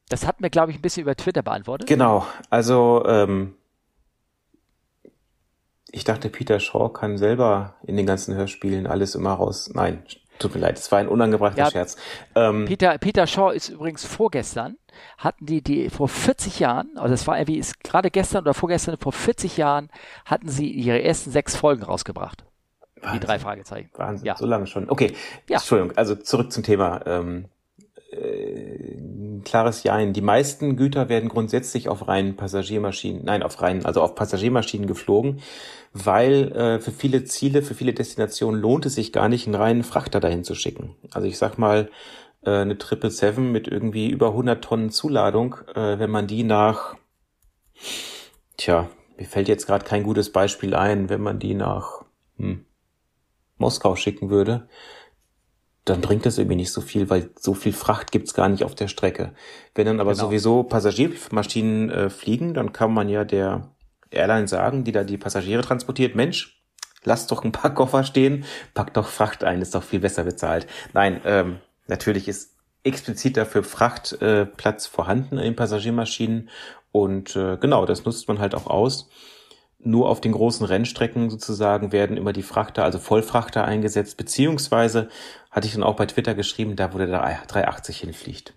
das hat mir, glaube ich, ein bisschen über Twitter beantwortet. Genau, also ähm, ich dachte, Peter Shaw kann selber in den ganzen Hörspielen alles immer raus. Nein, Tut mir leid, es war ein unangebrachter ja, Scherz. Ähm, Peter, Peter Shaw ist übrigens vorgestern, hatten die, die vor 40 Jahren, also das war irgendwie, ist gerade gestern oder vorgestern, vor 40 Jahren, hatten sie ihre ersten sechs Folgen rausgebracht. Wahnsinn, die drei Fragezeichen. Wahnsinn, ja. so lange schon. Okay, ja. Entschuldigung, also zurück zum Thema. Ähm, äh, klares Jein. Die meisten Güter werden grundsätzlich auf reinen Passagiermaschinen, nein, auf reinen, also auf Passagiermaschinen geflogen, weil äh, für viele Ziele, für viele Destinationen lohnt es sich gar nicht, einen reinen Frachter dahin zu schicken. Also ich sag mal, äh, eine Triple Seven mit irgendwie über 100 Tonnen Zuladung, äh, wenn man die nach, tja, mir fällt jetzt gerade kein gutes Beispiel ein, wenn man die nach hm, Moskau schicken würde, dann bringt das irgendwie nicht so viel, weil so viel Fracht gibt's gar nicht auf der Strecke. Wenn dann aber genau. sowieso Passagiermaschinen äh, fliegen, dann kann man ja der Airline sagen, die da die Passagiere transportiert, Mensch, lass doch ein paar Koffer stehen, pack doch Fracht ein, ist doch viel besser bezahlt. Nein, ähm, natürlich ist explizit dafür Frachtplatz äh, vorhanden in Passagiermaschinen und äh, genau, das nutzt man halt auch aus nur auf den großen Rennstrecken sozusagen werden immer die Frachter, also Vollfrachter eingesetzt, beziehungsweise hatte ich dann auch bei Twitter geschrieben, da wo der 380 hinfliegt.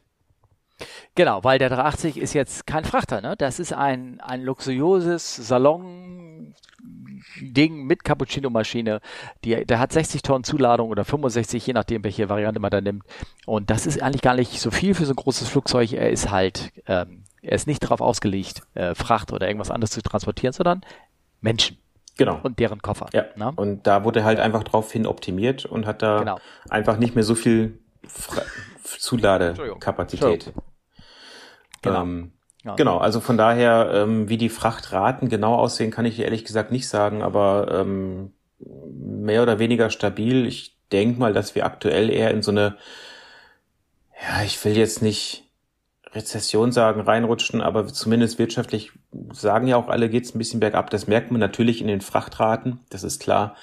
Genau, weil der 380 ist jetzt kein Frachter, ne? Das ist ein, ein luxuriöses Salon Ding mit Cappuccino-Maschine. Der hat 60 Tonnen Zuladung oder 65, je nachdem, welche Variante man da nimmt. Und das ist eigentlich gar nicht so viel für so ein großes Flugzeug. Er ist halt, ähm, er ist nicht darauf ausgelegt, äh, Fracht oder irgendwas anderes zu transportieren, sondern Menschen. Genau. Und deren Koffer. Ja. Na? Und da wurde halt einfach drauf hin optimiert und hat da genau. einfach nicht mehr so viel Fra Zuladekapazität. Genau. Ähm, ja. Genau, also von daher, ähm, wie die Frachtraten genau aussehen, kann ich ehrlich gesagt nicht sagen, aber ähm, mehr oder weniger stabil. Ich denke mal, dass wir aktuell eher in so eine, ja, ich will jetzt nicht Rezession sagen, reinrutschen, aber zumindest wirtschaftlich sagen ja auch alle, geht's ein bisschen bergab. Das merkt man natürlich in den Frachtraten, das ist klar.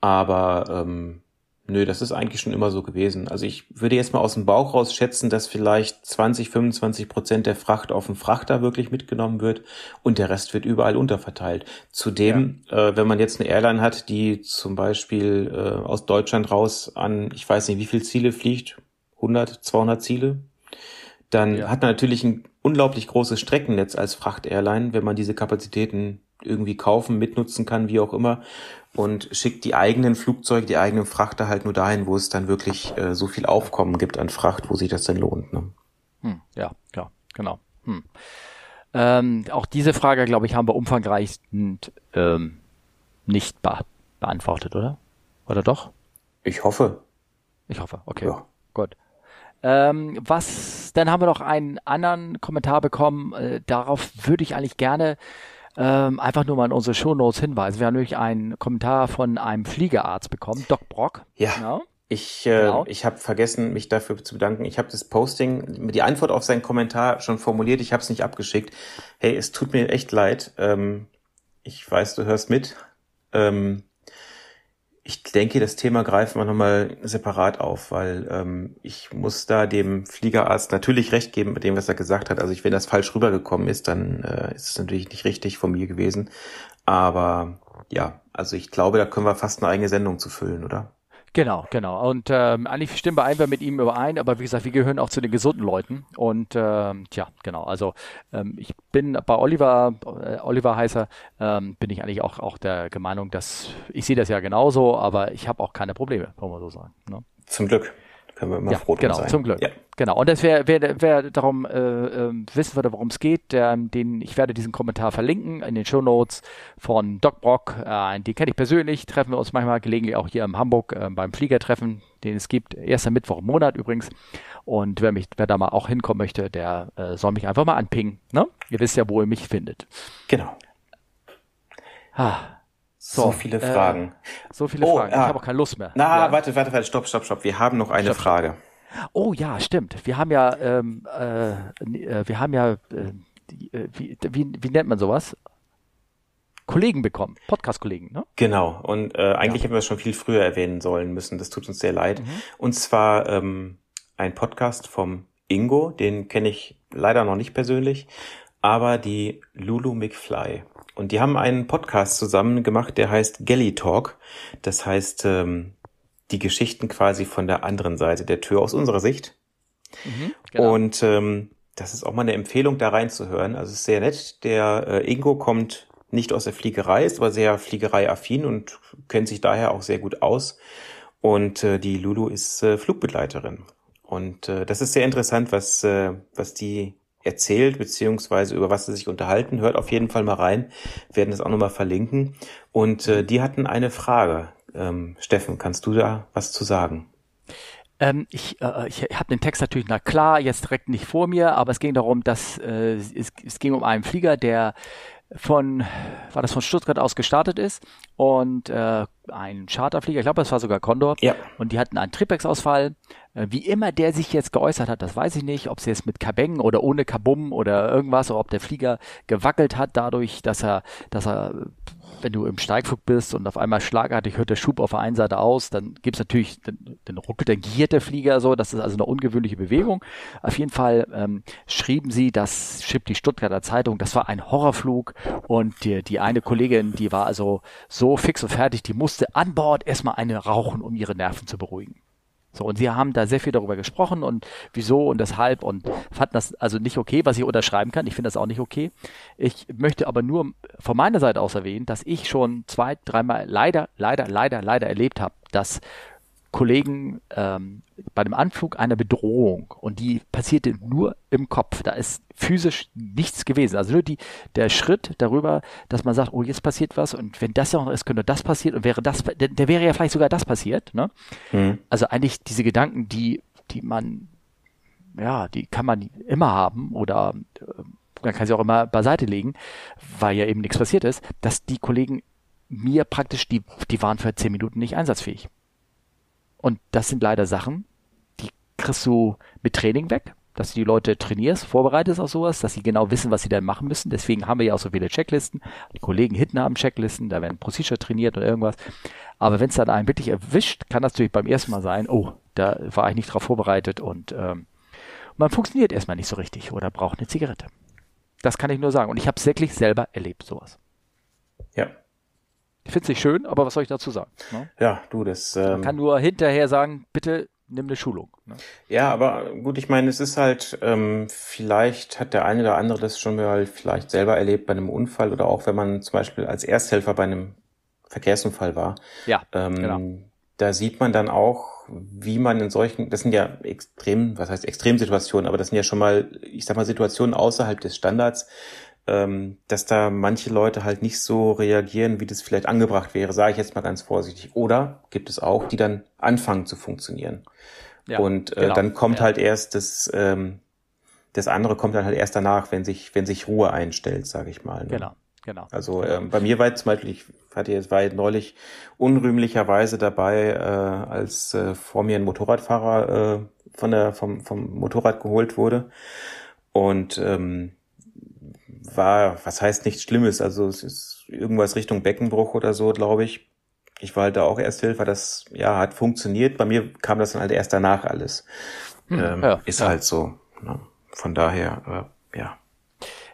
Aber ähm, nö, das ist eigentlich schon immer so gewesen. Also ich würde jetzt mal aus dem Bauch raus schätzen, dass vielleicht 20, 25 Prozent der Fracht auf dem Frachter wirklich mitgenommen wird und der Rest wird überall unterverteilt. Zudem, ja. äh, wenn man jetzt eine Airline hat, die zum Beispiel äh, aus Deutschland raus an, ich weiß nicht, wie viel Ziele fliegt, 100, 200 Ziele, dann ja. hat man natürlich ein unglaublich großes Streckennetz als Frachtairline, wenn man diese Kapazitäten irgendwie kaufen, mitnutzen kann, wie auch immer, und schickt die eigenen Flugzeuge, die eigenen Frachter halt nur dahin, wo es dann wirklich äh, so viel Aufkommen gibt an Fracht, wo sich das denn lohnt. Ne? Hm, ja, ja, genau. Hm. Ähm, auch diese Frage, glaube ich, haben wir umfangreich ähm, nicht be beantwortet, oder? Oder doch? Ich hoffe. Ich hoffe, okay. Ja. Gut. Ähm, was, dann haben wir noch einen anderen Kommentar bekommen. Äh, darauf würde ich eigentlich gerne ähm, einfach nur mal in unsere Shownotes hinweisen. Wir haben nämlich einen Kommentar von einem Fliegerarzt bekommen, Doc Brock. Ja. Genau. Ich, äh, genau. ich habe vergessen, mich dafür zu bedanken. Ich habe das Posting, die Antwort auf seinen Kommentar schon formuliert. Ich habe es nicht abgeschickt. Hey, es tut mir echt leid. Ähm, ich weiß, du hörst mit. Ähm, ich denke, das Thema greifen wir nochmal separat auf, weil ähm, ich muss da dem Fliegerarzt natürlich recht geben mit dem, was er gesagt hat. Also ich, wenn das falsch rübergekommen ist, dann äh, ist es natürlich nicht richtig von mir gewesen. Aber ja, also ich glaube, da können wir fast eine eigene Sendung zu füllen, oder? Genau, genau. Und ähm, eigentlich stimmen wir einfach mit ihm überein, aber wie gesagt, wir gehören auch zu den gesunden Leuten. Und ähm, tja, genau. Also ähm, ich bin bei Oliver, äh, Oliver heißer, ähm, bin ich eigentlich auch auch der Meinung, dass ich sehe das ja genauso, aber ich habe auch keine Probleme, wollen wir so sagen. Ne? Zum Glück können wir immer ja, froh genau, sein. Zum Glück. Ja. Genau. Und das wer, wer, wer darum äh, äh, wissen würde, worum es geht, der, den ich werde diesen Kommentar verlinken in den Show Notes von Doc Brock. Äh, den kenne ich persönlich. Treffen wir uns manchmal gelegentlich auch hier in Hamburg äh, beim Fliegertreffen, den es gibt. Erster Mittwoch im Monat übrigens. Und wer mich, wer da mal auch hinkommen möchte, der äh, soll mich einfach mal anpingen. Ne? Ihr wisst ja, wo ihr mich findet. Genau. Ah. So, so, viele äh, Fragen. So viele oh, Fragen. Ich ah. habe auch keine Lust mehr. Na, ja. warte, warte, warte, stopp, stopp, stopp. Wir haben noch eine stopp, Frage. Oh ja, stimmt. Wir haben ja, ähm, äh, äh wir haben ja, äh, äh, wie, wie, wie nennt man sowas? Kollegen bekommen, Podcast-Kollegen, ne? Genau. Und äh, eigentlich ja. hätten wir es schon viel früher erwähnen sollen müssen. Das tut uns sehr leid. Mhm. Und zwar ähm, ein Podcast vom Ingo, den kenne ich leider noch nicht persönlich, aber die Lulu McFly. Und die haben einen Podcast zusammen gemacht, der heißt Gelly Talk. Das heißt, ähm, die Geschichten quasi von der anderen Seite der Tür aus unserer Sicht. Mhm, genau. Und ähm, das ist auch mal eine Empfehlung, da reinzuhören. Also es ist sehr nett. Der äh, Ingo kommt nicht aus der Fliegerei, ist aber sehr Fliegerei-affin und kennt sich daher auch sehr gut aus. Und äh, die Lulu ist äh, Flugbegleiterin. Und äh, das ist sehr interessant, was, äh, was die erzählt, beziehungsweise über was sie sich unterhalten. Hört auf jeden Fall mal rein. Werden das auch nochmal verlinken. Und äh, die hatten eine Frage. Ähm, Steffen, kannst du da was zu sagen? Ähm, ich äh, ich habe den Text natürlich, na klar, jetzt direkt nicht vor mir, aber es ging darum, dass äh, es, es ging um einen Flieger, der von, war das von Stuttgart aus gestartet ist und äh, ein Charterflieger, ich glaube, das war sogar Condor, ja. und die hatten einen Tripex-Ausfall. Äh, wie immer der sich jetzt geäußert hat, das weiß ich nicht, ob es jetzt mit Kabeng oder ohne Kabum oder irgendwas, oder ob der Flieger gewackelt hat dadurch, dass er, dass er wenn du im Steigflug bist und auf einmal schlagartig hört der Schub auf der einen Seite aus, dann gibt's natürlich, dann, dann ruckelt, dann giert der Flieger so, das ist also eine ungewöhnliche Bewegung. Auf jeden Fall ähm, schrieben sie, das schrieb die Stuttgarter Zeitung, das war ein Horrorflug und die, die eine Kollegin, die war also so fix und fertig, die musste an Bord erstmal eine rauchen, um ihre Nerven zu beruhigen. So, und sie haben da sehr viel darüber gesprochen und wieso und deshalb und fanden das also nicht okay, was ich unterschreiben kann. Ich finde das auch nicht okay. Ich möchte aber nur von meiner Seite aus erwähnen, dass ich schon zwei, dreimal leider, leider, leider, leider erlebt habe, dass Kollegen ähm, bei dem Anflug einer Bedrohung und die passierte nur im Kopf. Da ist physisch nichts gewesen. Also nur die, der Schritt darüber, dass man sagt, oh, jetzt passiert was und wenn das noch ist, könnte das passieren und wäre das, der, der wäre ja vielleicht sogar das passiert. Ne? Mhm. Also eigentlich diese Gedanken, die, die man, ja, die kann man immer haben oder äh, man kann sie auch immer beiseite legen, weil ja eben nichts passiert ist, dass die Kollegen mir praktisch, die, die waren für zehn Minuten nicht einsatzfähig. Und das sind leider Sachen, die kriegst du mit Training weg, dass du die Leute trainierst, vorbereitest auf sowas, dass sie genau wissen, was sie dann machen müssen. Deswegen haben wir ja auch so viele Checklisten. Die Kollegen hinten haben Checklisten, da werden Procedure trainiert oder irgendwas. Aber wenn es dann einen wirklich erwischt, kann das natürlich beim ersten Mal sein, oh, da war ich nicht drauf vorbereitet und ähm, man funktioniert erstmal nicht so richtig oder braucht eine Zigarette. Das kann ich nur sagen. Und ich habe es wirklich selber erlebt, sowas. Ja, ich finde es nicht schön, aber was soll ich dazu sagen? Ne? Ja, du, das. Ähm, Man kann nur hinterher sagen, bitte nimm eine Schulung. Ne? Ja, aber gut, ich meine, es ist halt, ähm, vielleicht hat der eine oder andere das schon mal vielleicht selber erlebt bei einem Unfall oder auch wenn man zum Beispiel als Ersthelfer bei einem Verkehrsunfall war. Ja, ähm, genau. Da sieht man dann auch, wie man in solchen, das sind ja extrem, was heißt Extremsituationen, aber das sind ja schon mal, ich sag mal, Situationen außerhalb des Standards, ähm, dass da manche Leute halt nicht so reagieren, wie das vielleicht angebracht wäre, sage ich jetzt mal ganz vorsichtig. Oder gibt es auch, die dann anfangen zu funktionieren. Ja, und äh, genau. dann kommt ja. halt erst das, ähm, das andere kommt dann halt erst danach, wenn sich, wenn sich Ruhe einstellt, sage ich mal. Ne? Genau. Genau. Also ähm, bei mir war zum Beispiel, ich hatte jetzt war neulich unrühmlicherweise dabei, äh, als äh, vor mir ein Motorradfahrer äh, von der vom vom Motorrad geholt wurde und ähm, war, was heißt nichts Schlimmes, also es ist irgendwas Richtung Beckenbruch oder so, glaube ich. Ich war halt da auch Ersthilfe, das ja hat funktioniert. Bei mir kam das dann halt erst danach alles. Hm, ähm, ja, ist ja. halt so. Ne? Von daher, äh, ja.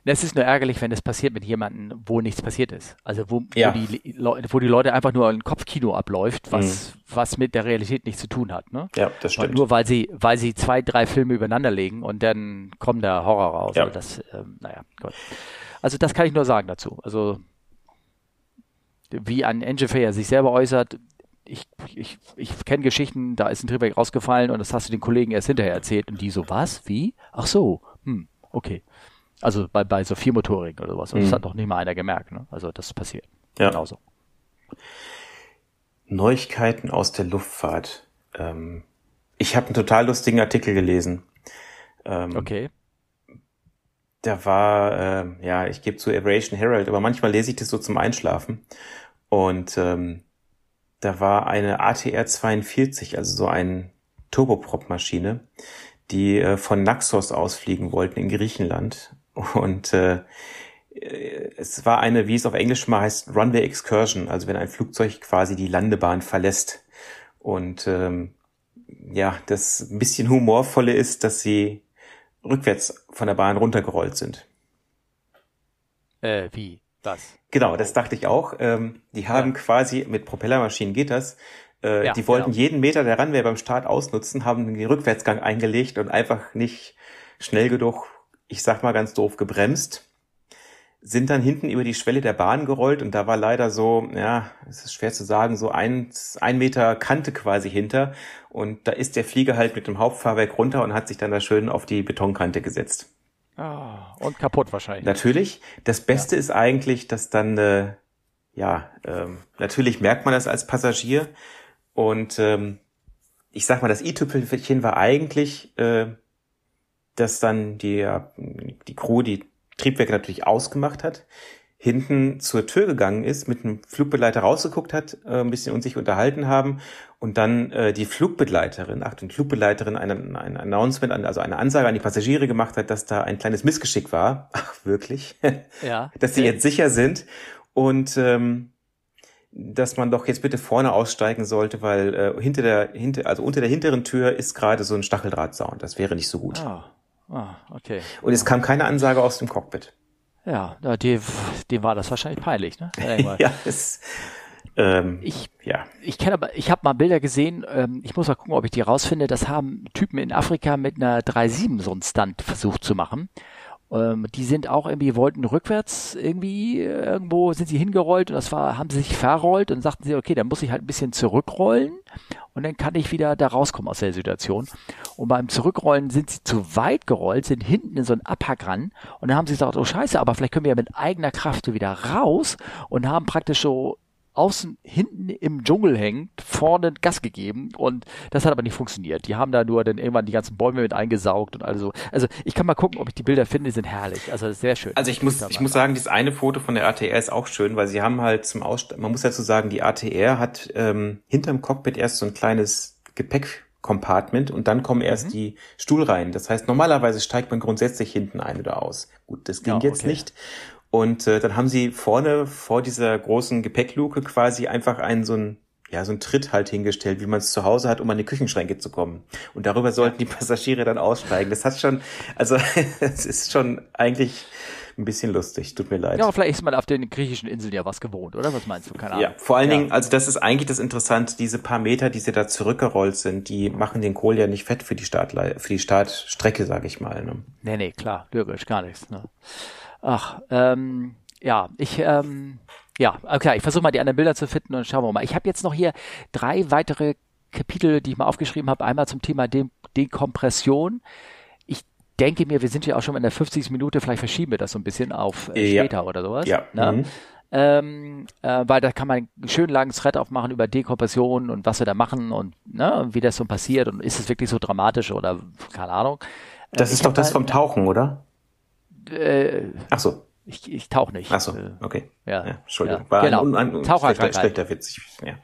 Es ist nur ärgerlich, wenn es passiert mit jemandem, wo nichts passiert ist. Also wo, ja. wo, die, wo die Leute einfach nur ein Kopfkino abläuft, was, mhm. was mit der Realität nichts zu tun hat. Ne? Ja, das stimmt. nur weil sie, weil sie zwei, drei Filme übereinander legen und dann kommt der Horror raus. Ja. Also das, ähm, naja, Gott. Also das kann ich nur sagen dazu. Also wie ein Engineer sich selber äußert, ich, ich, ich kenne Geschichten, da ist ein Triebwerk rausgefallen und das hast du den Kollegen erst hinterher erzählt und die so, was? Wie? Ach so, hm, okay. Also bei, bei so Viermotorigen oder sowas. Und mhm. das hat noch nicht mal einer gemerkt. Ne? Also das passiert. Ja. Genauso. Neuigkeiten aus der Luftfahrt. Ähm, ich habe einen total lustigen Artikel gelesen. Ähm, okay. Da war, äh, ja, ich gebe zu Aviation Herald, aber manchmal lese ich das so zum Einschlafen. Und ähm, da war eine ATR 42, also so eine Turboprop-Maschine, die äh, von Naxos ausfliegen wollten in Griechenland und äh, es war eine, wie es auf Englisch mal heißt, Runway Excursion, also wenn ein Flugzeug quasi die Landebahn verlässt. Und ähm, ja, das ein bisschen humorvolle ist, dass sie rückwärts von der Bahn runtergerollt sind. Äh, wie? Was? Genau, das dachte ich auch. Ähm, die haben ja. quasi, mit Propellermaschinen geht das, äh, ja, die wollten genau. jeden Meter der Runway beim Start ausnutzen, haben den Rückwärtsgang eingelegt und einfach nicht schnell genug ich sag mal ganz doof, gebremst, sind dann hinten über die Schwelle der Bahn gerollt und da war leider so, ja, es ist schwer zu sagen, so ein, ein Meter Kante quasi hinter und da ist der Flieger halt mit dem Hauptfahrwerk runter und hat sich dann da schön auf die Betonkante gesetzt. Ah, und kaputt wahrscheinlich. Natürlich. Das Beste ja. ist eigentlich, dass dann, äh, ja, ähm, natürlich merkt man das als Passagier und ähm, ich sag mal, das i-Tüpfelchen war eigentlich, äh, dass dann die, die Crew die Triebwerke natürlich ausgemacht hat, hinten zur Tür gegangen ist, mit einem Flugbegleiter rausgeguckt hat, äh, ein bisschen und sich unterhalten haben und dann äh, die Flugbegleiterin, ach, die Flugbegleiterin ein, ein Announcement, also eine Ansage an die Passagiere gemacht hat, dass da ein kleines Missgeschick war. Ach, wirklich? Ja. dass sie jetzt sicher sind und ähm, dass man doch jetzt bitte vorne aussteigen sollte, weil äh, hinter der, hinter, also unter der hinteren Tür ist gerade so ein Stacheldrahtzaun. Das wäre nicht so gut. Ah. Ah, okay. Und es kam keine Ansage aus dem Cockpit. Ja, dem, dem war das wahrscheinlich peinlich, ne? ja, es, ähm, ich, ja. Ich kenne aber, ich habe mal Bilder gesehen, ähm, ich muss mal gucken, ob ich die rausfinde. Das haben Typen in Afrika mit einer 3.7 so einen Stunt versucht zu machen. Ähm, die sind auch irgendwie, wollten rückwärts irgendwie, irgendwo sind sie hingerollt und das war, haben sie sich verrollt und sagten sie, okay, dann muss ich halt ein bisschen zurückrollen und dann kann ich wieder da rauskommen aus der Situation. Und beim Zurückrollen sind sie zu weit gerollt, sind hinten in so einen Abhack ran und dann haben sie gesagt, oh scheiße, aber vielleicht können wir ja mit eigener Kraft wieder raus und haben praktisch so außen hinten im Dschungel hängt, vorne Gas gegeben und das hat aber nicht funktioniert. Die haben da nur dann irgendwann die ganzen Bäume mit eingesaugt und also also ich kann mal gucken, ob ich die Bilder finde, die sind herrlich. Also sehr schön. Also ich muss ich muss sagen, dieses eine Foto von der ATR ist auch schön, weil sie haben halt zum Aussteigen, man muss dazu sagen, die ATR hat ähm, hinterm Cockpit erst so ein kleines Gepäck Compartment und dann kommen erst mhm. die Stuhlreihen. Das heißt, normalerweise steigt man grundsätzlich hinten ein oder aus. Gut, das ging ja, jetzt okay. nicht. Und äh, dann haben sie vorne vor dieser großen Gepäckluke quasi einfach einen so ein ja, so ein Tritt halt hingestellt, wie man es zu Hause hat, um an die Küchenschränke zu kommen. Und darüber sollten die Passagiere dann aussteigen. Das hat schon, also es ist schon eigentlich ein bisschen lustig, tut mir leid. Ja, vielleicht ist man auf den griechischen Inseln ja was gewohnt, oder? Was meinst du? Keine Ahnung. Ja, vor allen ja. Dingen, also das ist eigentlich das Interessante, diese paar Meter, die sie da zurückgerollt sind, die machen den Kohl ja nicht fett für die Startle für die Startstrecke, sag ich mal. Ne? Nee, nee, klar, logisch, gar nichts. Ne? Ach, ähm, ja, ich, ähm, ja, okay, ich versuche mal die anderen Bilder zu finden und schauen wir mal. Ich habe jetzt noch hier drei weitere Kapitel, die ich mal aufgeschrieben habe. Einmal zum Thema De Dekompression. Ich denke mir, wir sind ja auch schon in der 50. Minute, vielleicht verschieben wir das so ein bisschen auf äh, Ja. später oder sowas. Ja. Ne? Mhm. Ähm, äh, weil da kann man einen schönen langen Thread aufmachen über Dekompression und was wir da machen und ne, wie das so passiert und ist es wirklich so dramatisch oder keine Ahnung. Das Äh, ist doch das da- vom Tauchen, oder? Äh, Ach so, ich, ich tauche nicht. ach so, Äh, okay. ja, Ja, Entschuldigung. ja, War genau. ein, ein, schlechter, schlechter Witz. Ich, ja.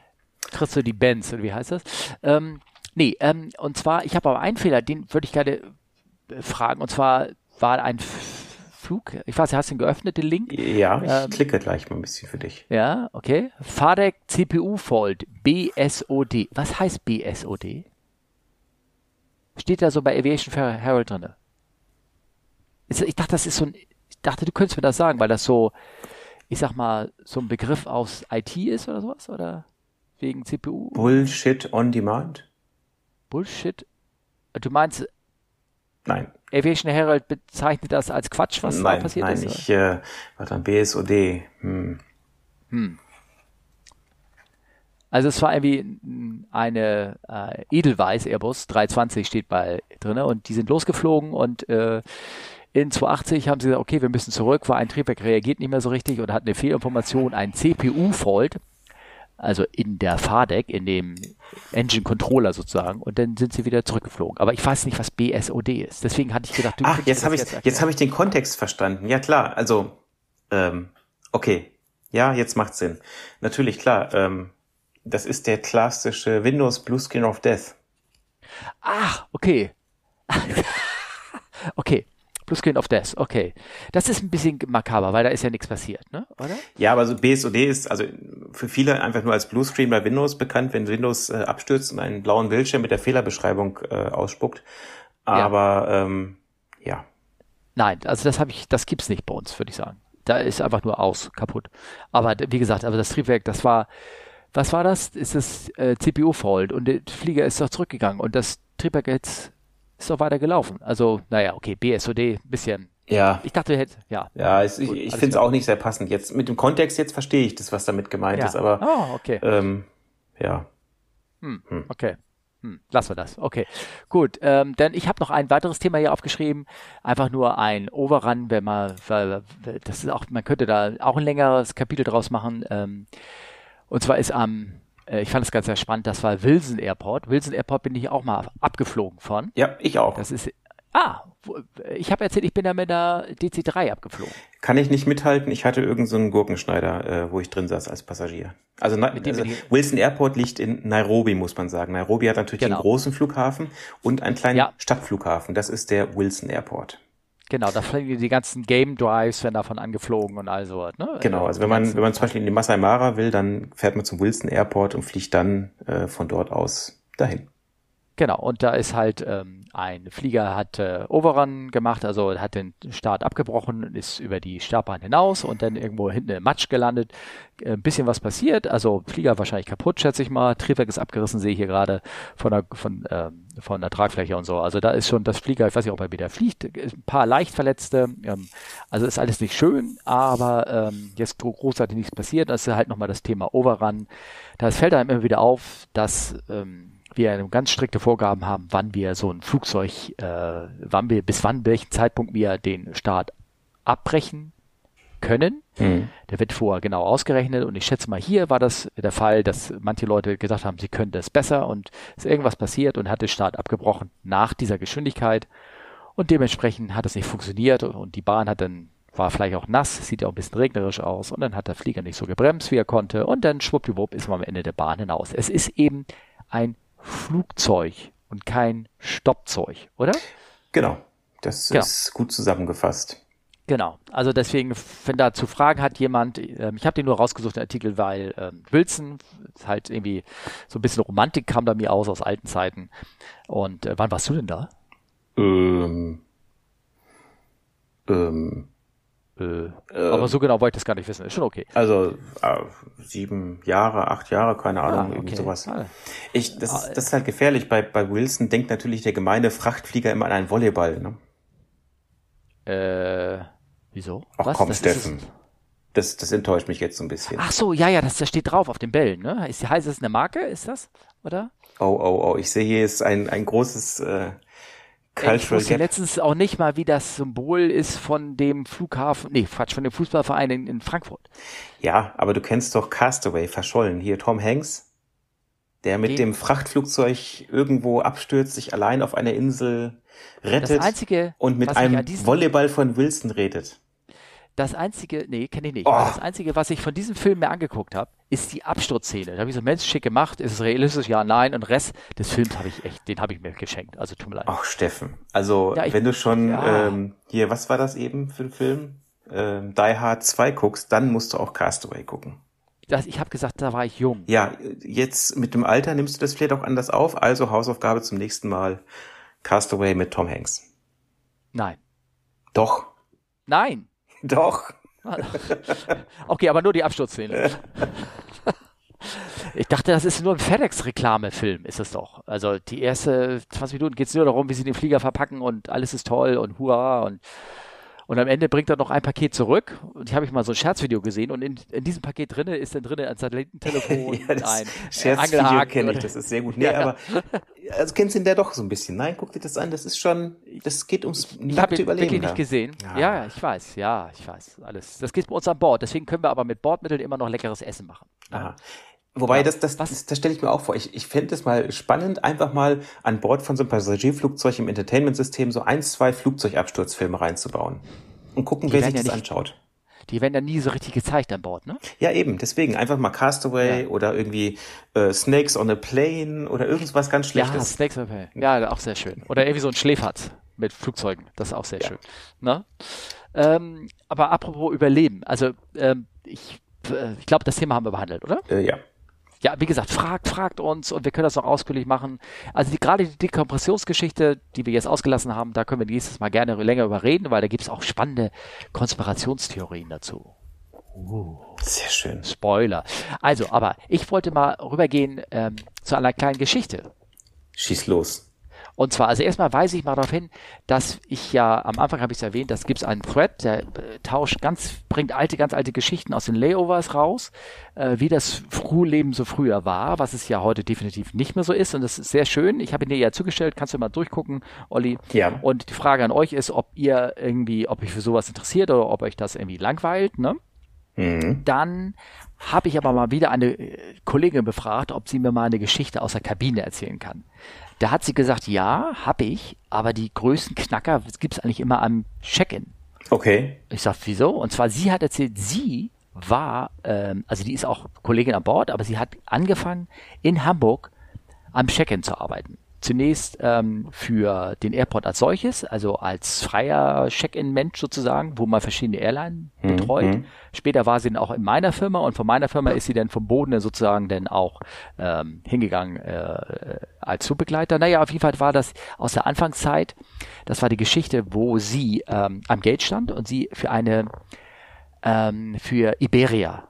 trittst du die Bands oder wie heißt das? Ähm, nee, ähm, und zwar, ich habe aber einen Fehler, den würde ich gerne äh, fragen. Und zwar war ein Flug, ich weiß, hast du den Link? ja, ich Ähm, klicke gleich mal ein bisschen für dich. Ja, okay. FADEC CPU Fault BSOD. Was heißt BSOD? Steht da so bei Aviation Herald drinne? Ich dachte, das ist so ein, ich dachte, du könntest mir das sagen, weil das so, ich sag mal, so ein Begriff aus IT ist oder sowas, oder? Wegen CPU? Bullshit on Demand? Bullshit. Du meinst, Nein, Aviation Herald bezeichnet das als Quatsch, was da nein, passiert nein, ist? ich, äh, warte, BSOD. Hm. Also es war irgendwie eine äh, Edelweiss Airbus 320 steht bei drinne und die sind losgeflogen und äh, in 280 haben sie gesagt, okay, wir müssen zurück, weil ein Triebwerk reagiert nicht mehr so richtig und hat eine Fehlinformation, ein CPU-Fault, also in der FADEC, in dem Engine Controller sozusagen, und dann sind sie wieder zurückgeflogen. Aber ich weiß nicht, was BSOD ist. Deswegen hatte ich gedacht, du Ach, jetzt habe ich, jetzt habe ich den Kontext verstanden. Ja klar, also, ähm, okay, ja, jetzt macht Sinn. Natürlich klar. Ähm, das ist der klassische Windows Blue Screen of Death. Ah, okay. okay. Plus Screen of Death, okay. Das ist ein bisschen makaber, weil da ist ja nichts passiert, ne? Oder? Ja, aber so BSOD ist also für viele einfach nur als Blue Screen bei Windows bekannt, wenn Windows äh, abstürzt und einen blauen Bildschirm mit der Fehlerbeschreibung äh, ausspuckt. Aber ähm, ja, Nein, also das habe ich, das gibt's nicht bei uns, würde ich sagen. Da ist einfach nur aus, kaputt. Aber wie gesagt, aber das Triebwerk, das war, was war das? Ist das äh, CPU-Fault und der Flieger ist doch zurückgegangen und das Triebwerk jetzt ist doch weiter gelaufen. Also, naja, okay, BSOD, ein bisschen. ja, Ich dachte, wir hätten, ja. ja, es, ich, Gut, ich finde es auch nicht sehr passend. Jetzt mit dem Kontext jetzt verstehe ich das, was damit gemeint ja. ist, aber oh, okay. ähm, ja. Okay. Hm, lassen wir das. Okay. Gut. Ähm, denn ich habe noch ein weiteres Thema hier aufgeschrieben. Einfach nur ein Overrun, wenn man, weil, das ist auch, man könnte da auch ein längeres Kapitel draus machen. Ähm, und zwar ist am, ich fand es ganz sehr spannend, das war Wilson Airport. Wilson Airport bin ich auch mal abgeflogen von. Ja, ich auch. Das ist, ah, ich habe erzählt, ich bin da mit der DC-3 abgeflogen. Kann ich nicht mithalten. Ich hatte irgendeinen so einen Gurkenschneider, äh, wo ich drin saß als Passagier. Also, also Wilson Airport liegt in Nairobi, muss man sagen. Nairobi hat natürlich Genau. den großen Flughafen und einen kleinen Ja. Stadtflughafen. Das ist der Wilson Airport. Genau, da fliegen die ganzen Game Drives, werden davon angeflogen und all so. Ne? Genau, also wenn man, wenn man zum Beispiel in die Masai Mara will, dann fährt man zum Wilson Airport und fliegt dann äh, von dort aus dahin. Genau, und da ist halt ähm, ein Flieger hat äh, Overrun gemacht, also hat den Start abgebrochen, ist über die Startbahn hinaus und dann irgendwo hinten im Matsch gelandet. Äh, Ein bisschen was passiert, also Flieger wahrscheinlich kaputt, schätze ich mal. Triebwerk ist abgerissen, sehe ich hier gerade von der von ähm, von der Tragfläche und so. Also da ist schon das Flieger, ich weiß nicht, ob er wieder fliegt, ein paar Leichtverletzte. Ähm, also ist alles nicht schön, aber ähm, jetzt gro- großartig nichts passiert. Das ist halt nochmal das Thema Overrun. Da fällt einem immer wieder auf, dass ähm, wir ganz strikte Vorgaben haben, wann wir so ein Flugzeug, äh, wann wir, bis wann, welchen Zeitpunkt wir den Start abbrechen können. Der wird vorher genau ausgerechnet und ich schätze mal, hier war das der Fall, dass manche Leute gesagt haben, sie können das besser und ist irgendwas passiert und hat den Start abgebrochen nach dieser Geschwindigkeit und dementsprechend hat es nicht funktioniert und die Bahn hat dann war vielleicht auch nass, sieht ja auch ein bisschen regnerisch aus und dann hat der Flieger nicht so gebremst, wie er konnte und dann schwuppdiwupp ist man am Ende der Bahn hinaus. Es ist eben ein Flugzeug und kein Stoppzeug, oder? Genau, das Genau. ist gut zusammengefasst. Genau. Also deswegen, wenn da zu Fragen hat jemand, ähm, ich habe den nur rausgesucht, den Artikel, weil ähm, Wilson ist halt irgendwie so ein bisschen Romantik kam da mir aus aus alten Zeiten. Und äh, wann warst du denn da? Ähm, ähm, Äh, aber so genau wollte ich das gar nicht wissen. Ist schon okay. also äh, sieben Jahre, acht Jahre, keine Ahnung, Ah, irgendwie okay. sowas. Ah. Ich, das, ist, das ist halt gefährlich. Bei, bei Wilson denkt natürlich der gemeine Frachtflieger immer an einen Volleyball. Ne? Äh, wieso? Ach Was? komm, Das Steffen. Das, das enttäuscht mich jetzt so ein bisschen. Ach so, ja, ja, das, das steht drauf auf den Bällen, ne? Ist, heißt es eine Marke? Ist das? Oder? Oh, oh, oh. Ich sehe hier ist ein, ein großes äh, Cultural ich wusste Gap. letztens auch nicht mal, wie das Symbol ist von dem Flughafen, nee, Quatsch, von dem Fußballverein in, in Frankfurt. Ja, aber du kennst doch Castaway, verschollen. Hier Tom Hanks, der mit Den, dem Frachtflugzeug irgendwo abstürzt, sich allein auf einer Insel rettet einzige, und mit einem Volleyball von Wilson redet. Das einzige, nee, kenne ich nicht. Oh. Das einzige, was ich von diesem Film mir angeguckt habe, ist die Absturzszene. Da habe ich so, Mensch, schick gemacht, ist es realistisch? Ja, nein. Und Rest des Films habe ich echt, den habe ich mir geschenkt. Also tut mir leid. Ach, Steffen. Also, ja, ich, wenn du schon ja. ähm, hier, was war das eben für ein Film? Ähm, Die Hard 2 guckst, dann musst du auch Castaway gucken. Das, ich habe gesagt, da war ich jung. Ja, jetzt mit dem Alter nimmst du das vielleicht auch anders auf. Also Hausaufgabe zum nächsten Mal. Castaway mit Tom Hanks. Nein. Doch. Nein. Doch. okay, aber nur die Absturzszene. Ich dachte, das ist nur ein FedEx-Reklamefilm, ist es doch. Also die erste 20 Minuten geht es nur darum, wie sie den Flieger verpacken und alles ist toll und hurra und und am Ende bringt er noch ein Paket zurück. Und ich habe ich mal so ein Scherzvideo gesehen. Und in, in diesem Paket drinne ist dann drinne ein Satellitentelefon, ja, ein Scherzvideo kenne ich. Das ist sehr gut. Nee, ja, aber also kennst du ihn der doch so ein bisschen. Nein, guck dir das an. Das ist schon, das geht ums Ich habe ihn wirklich nicht gesehen. Ja. ja, ich weiß. Ja, ich weiß. Alles. Das geht bei uns an Bord. Deswegen können wir aber mit Bordmitteln immer noch leckeres Essen machen. Aha. Wobei, ja, das, das, das, das stelle ich mir auch vor. Ich, ich fände es mal spannend, einfach mal an Bord von so einem Passagierflugzeug im Entertainment-System so ein, zwei Flugzeugabsturzfilme reinzubauen. Und gucken, die wer sich das nicht, anschaut. Die werden ja nie so richtig gezeigt an Bord, ne? Ja, eben. Deswegen einfach mal Castaway ja. oder irgendwie äh, Snakes on a Plane oder irgendwas ganz Schlechtes. Ja, Snakes on a Plane. Ja, auch sehr schön. Oder irgendwie so ein Schläferz mit Flugzeugen. Das ist auch sehr ja. schön. Ne? Ähm, aber apropos Überleben. Also ähm, ich, äh, ich glaube, das Thema haben wir behandelt, oder? Äh, ja ja, wie gesagt, fragt, fragt uns und wir können das noch ausführlich machen. Also die, gerade die Dekompressionsgeschichte, die wir jetzt ausgelassen haben, da können wir nächstes Mal gerne länger überreden, weil da gibt es auch spannende Konspirationstheorien dazu. Uh, Sehr schön. Spoiler. Also, aber ich wollte mal rübergehen ähm, zu einer kleinen Geschichte. Schieß los. Und zwar, also erstmal weise ich mal darauf hin, dass ich ja, am Anfang habe ich es erwähnt, das gibt es einen Thread, der äh, tauscht ganz, bringt alte, ganz alte Geschichten aus den Layovers raus, äh, wie das Frühleben so früher war, was es ja heute definitiv nicht mehr so ist. Und das ist sehr schön. Ich habe ihn dir ja zugestellt, kannst du mal durchgucken, Olli. Ja. Und die Frage an euch ist, ob ihr irgendwie, ob euch für sowas interessiert oder ob euch das irgendwie langweilt, ne? Mhm. Dann habe ich aber mal wieder eine äh, Kollegin befragt, ob sie mir mal eine Geschichte aus der Kabine erzählen kann. Da hat sie gesagt, ja, habe ich, aber die größten Knacker gibt es eigentlich immer am Check-in. Okay. Ich sag, wieso? Und zwar, sie hat erzählt, sie war, ähm, also die ist auch Kollegin an Bord, aber sie hat angefangen in Hamburg am Check-in zu arbeiten zunächst ähm, für den Airport als solches, also als freier Check-in-Mensch sozusagen, wo man verschiedene Airline mhm. betreut. Mhm. Später war sie dann auch in meiner Firma und von meiner Firma ist sie dann vom Boden sozusagen dann auch ähm, hingegangen äh, als Zugbegleiter. Naja, auf jeden Fall war das aus der Anfangszeit, das war die Geschichte, wo sie ähm, am Gate stand und sie für eine ähm, für Iberia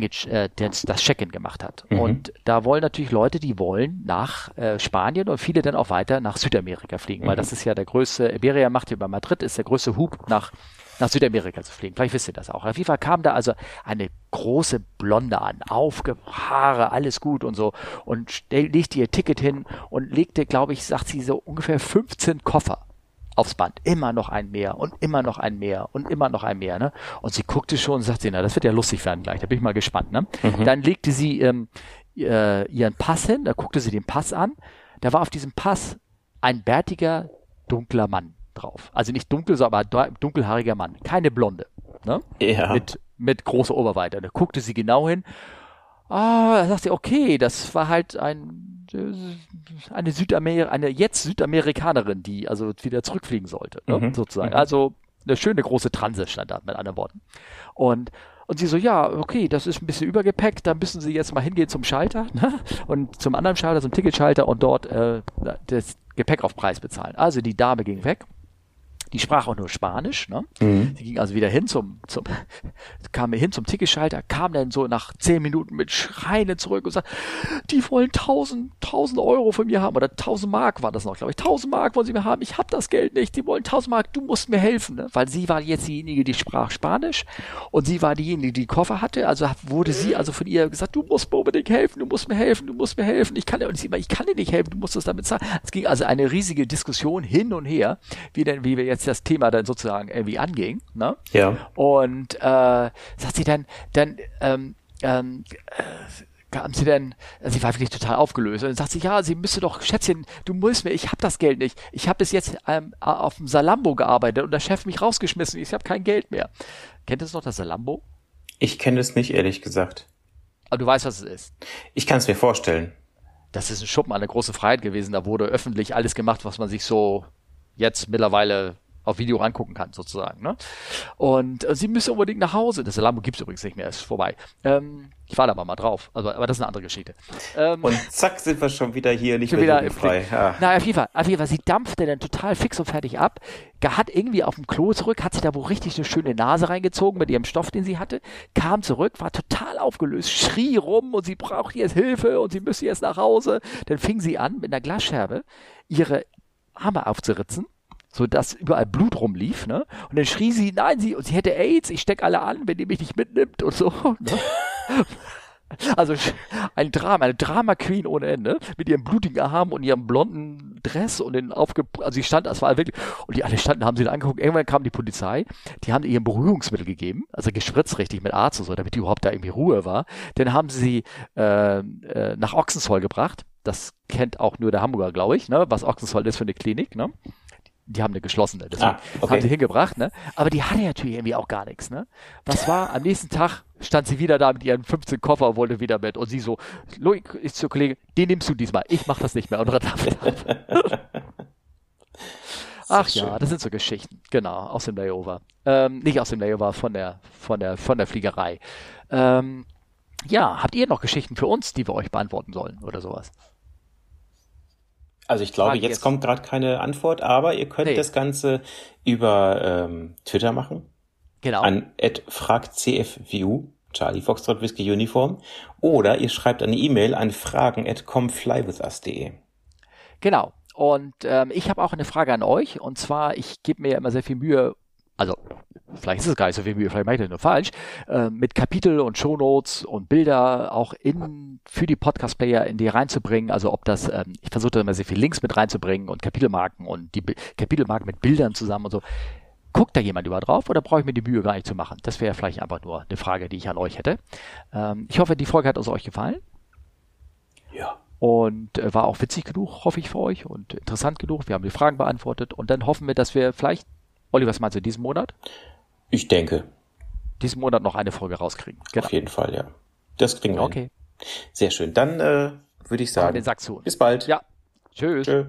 äh, das, das Check-in gemacht hat. Mhm. Und da wollen natürlich Leute, die wollen nach äh, Spanien und viele dann auch weiter nach Südamerika fliegen, mhm. weil das ist ja der größte, Iberia macht hier bei Madrid, ist der größte Hub nach nach Südamerika zu fliegen. Vielleicht wisst ihr das auch. Auf jeden Fall kam da also eine große Blonde an, Haare, alles gut und so und legte ihr Ticket hin und legte, glaube ich, sagt sie so ungefähr 15 Koffer aufs Band. Immer noch ein mehr und immer noch ein mehr und immer noch ein mehr. Ne? Und sie guckte schon und sagte, na, das wird ja lustig werden gleich. Da bin ich mal gespannt. Ne? Mhm. Dann legte sie ähm, äh, ihren Pass hin, da guckte sie den Pass an. Da war auf diesem Pass ein bärtiger, dunkler Mann drauf. Also nicht dunkel, sondern dunkelhaariger Mann. Keine Blonde. Ne? Ja. Mit, mit großer Oberweite. Da guckte sie genau hin. Ah, da sagte sie, okay, das war halt ein eine Südamer eine jetzt Südamerikanerin, die also wieder zurückfliegen sollte, ne, mhm. sozusagen. Mhm. Also eine schöne große Transe stand da mit anderen Worten. Und und sie so, ja, okay, das ist ein bisschen Übergepäck, da müssen Sie jetzt mal hingehen zum Schalter ne? und zum anderen Schalter, zum Ticketschalter und dort äh, das Gepäck auf Preis bezahlen. Also die Dame ging weg. Die sprach auch nur Spanisch. Ne? Mhm. Sie ging also wieder hin zum, zum kam hin zum Ticketschalter, kam dann so nach zehn Minuten mit Schreien zurück und sagt, die wollen tausend, tausend Euro von mir haben oder tausend Mark war das noch, glaube ich. Tausend Mark wollen sie mir haben. Ich habe das Geld nicht. Die wollen tausend Mark. Du musst mir helfen, ne? weil sie war jetzt diejenige, die sprach Spanisch und sie war diejenige, die, Koffer hatte. Also wurde sie also von ihr gesagt, du musst mir unbedingt helfen, du musst mir helfen, du musst mir helfen. Ich kann dir und sie immer, ich kann dir nicht helfen. Du musst das damit zahlen. Es ging also eine riesige Diskussion hin und her, wie denn, wie wir jetzt das Thema dann sozusagen irgendwie anging. Ne? Ja. Und äh, sagt sie dann, dann ähm, ähm, äh, haben sie denn, also sie war wirklich total aufgelöst und dann sagt sie, ja, sie müsste doch, Schätzchen, du musst mir, ich habe das Geld nicht. Ich habe bis jetzt ähm, auf dem Salambo gearbeitet und der Chef mich rausgeschmissen, ich habe kein Geld mehr. Kennt ihr das noch, das Salambo? Ich kenne es nicht, ehrlich gesagt. Aber du weißt, was es ist. Ich kann es mir vorstellen. Das ist ein Schuppen, eine große Freiheit gewesen. Da wurde öffentlich alles gemacht, was man sich so jetzt mittlerweile auf Video angucken kann, sozusagen. Ne? Und äh, sie müssen unbedingt nach Hause. Das Lambo gibt's übrigens nicht mehr, ist vorbei. Ähm, ich war da mal, mal drauf, also, aber das ist eine andere Geschichte. Ähm, und zack sind wir schon wieder hier, nicht mehr wieder frei. Ja. Na, auf jeden, Fall, auf jeden Fall, sie dampfte dann total fix und fertig ab, hat irgendwie auf dem Klo zurück, hat sich da wohl richtig eine schöne Nase reingezogen mit ihrem Stoff, den sie hatte, kam zurück, war total aufgelöst, schrie rum und sie braucht jetzt Hilfe und sie müsste jetzt nach Hause. Dann fing sie an, mit einer Glasscherbe ihre Arme aufzuritzen so dass überall Blut rumlief, ne? Und dann schrie sie, nein, sie, sie hätte AIDS, ich steck alle an, wenn ihr mich nicht mitnimmt und so. Ne? Also ein Drama, eine Drama Queen ohne Ende, mit ihrem blutigen Arm und ihrem blonden Dress und den aufge, also sie stand, das war wirklich, und die alle standen, haben sie dann angeguckt, irgendwann kam die Polizei, die haben ihr Beruhigungsmittel gegeben, also gespritzt richtig mit Arzt und so, damit die überhaupt da irgendwie Ruhe war. Dann haben sie äh, äh, nach Ochsenzoll gebracht, das kennt auch nur der Hamburger, glaube ich, ne, was Ochsenzoll ist für eine Klinik, ne? Die haben eine geschlossene, deswegen ah, okay. haben sie hingebracht, ne? Aber die hatte natürlich irgendwie auch gar nichts, ne? Was war? Am nächsten Tag stand sie wieder da mit ihren 15 Koffer und wollte wieder mit und sie so, Loik ist zur Kollegin, den nimmst du diesmal, ich mach das nicht mehr und Ach ja, das sind so Geschichten, genau, aus dem Layover. Ähm, nicht aus dem Layover, von der, von der, von der Fliegerei. Ähm, ja, habt ihr noch Geschichten für uns, die wir euch beantworten sollen oder sowas? Also ich glaube, jetzt, jetzt, kommt gerade keine Antwort, aber ihr könnt nee. das Ganze über ähm, Twitter machen. Genau. An fragcfvu, Charlie Foxtrot Whiskey Uniform. Oder ihr schreibt eine E-Mail an fragen at comeflywithus.de. Genau. Und ähm, ich habe auch eine Frage an euch. Und zwar, ich gebe mir immer sehr viel Mühe, also vielleicht ist es gar nicht so viel Mühe, vielleicht mache ich das nur falsch, äh, mit Kapitel und Shownotes und Bilder auch in, für die Podcast-Player in die reinzubringen. Also ob das, ähm, ich versuche da immer sehr viel Links mit reinzubringen und Kapitelmarken und die Kapitelmarken mit Bildern zusammen und so. Guckt da jemand über drauf oder brauche ich mir die Mühe gar nicht zu machen? Das wäre vielleicht einfach nur eine Frage, die ich an euch hätte. Ähm, ich hoffe, die Folge hat uns euch gefallen. Ja. Und äh, war auch witzig genug, hoffe ich für euch und interessant genug. Wir haben die Fragen beantwortet und dann hoffen wir, dass wir vielleicht, Olli, was meinst du, diesen Monat? Ich denke. Diesen Monat noch eine Folge rauskriegen. Genau. Auf jeden Fall, ja. Das kriegen wir. Okay. Hin. Sehr schön. Dann äh, würde ich sagen. Den Sack zu. Bis bald. Ja. Tschüss. Tschö.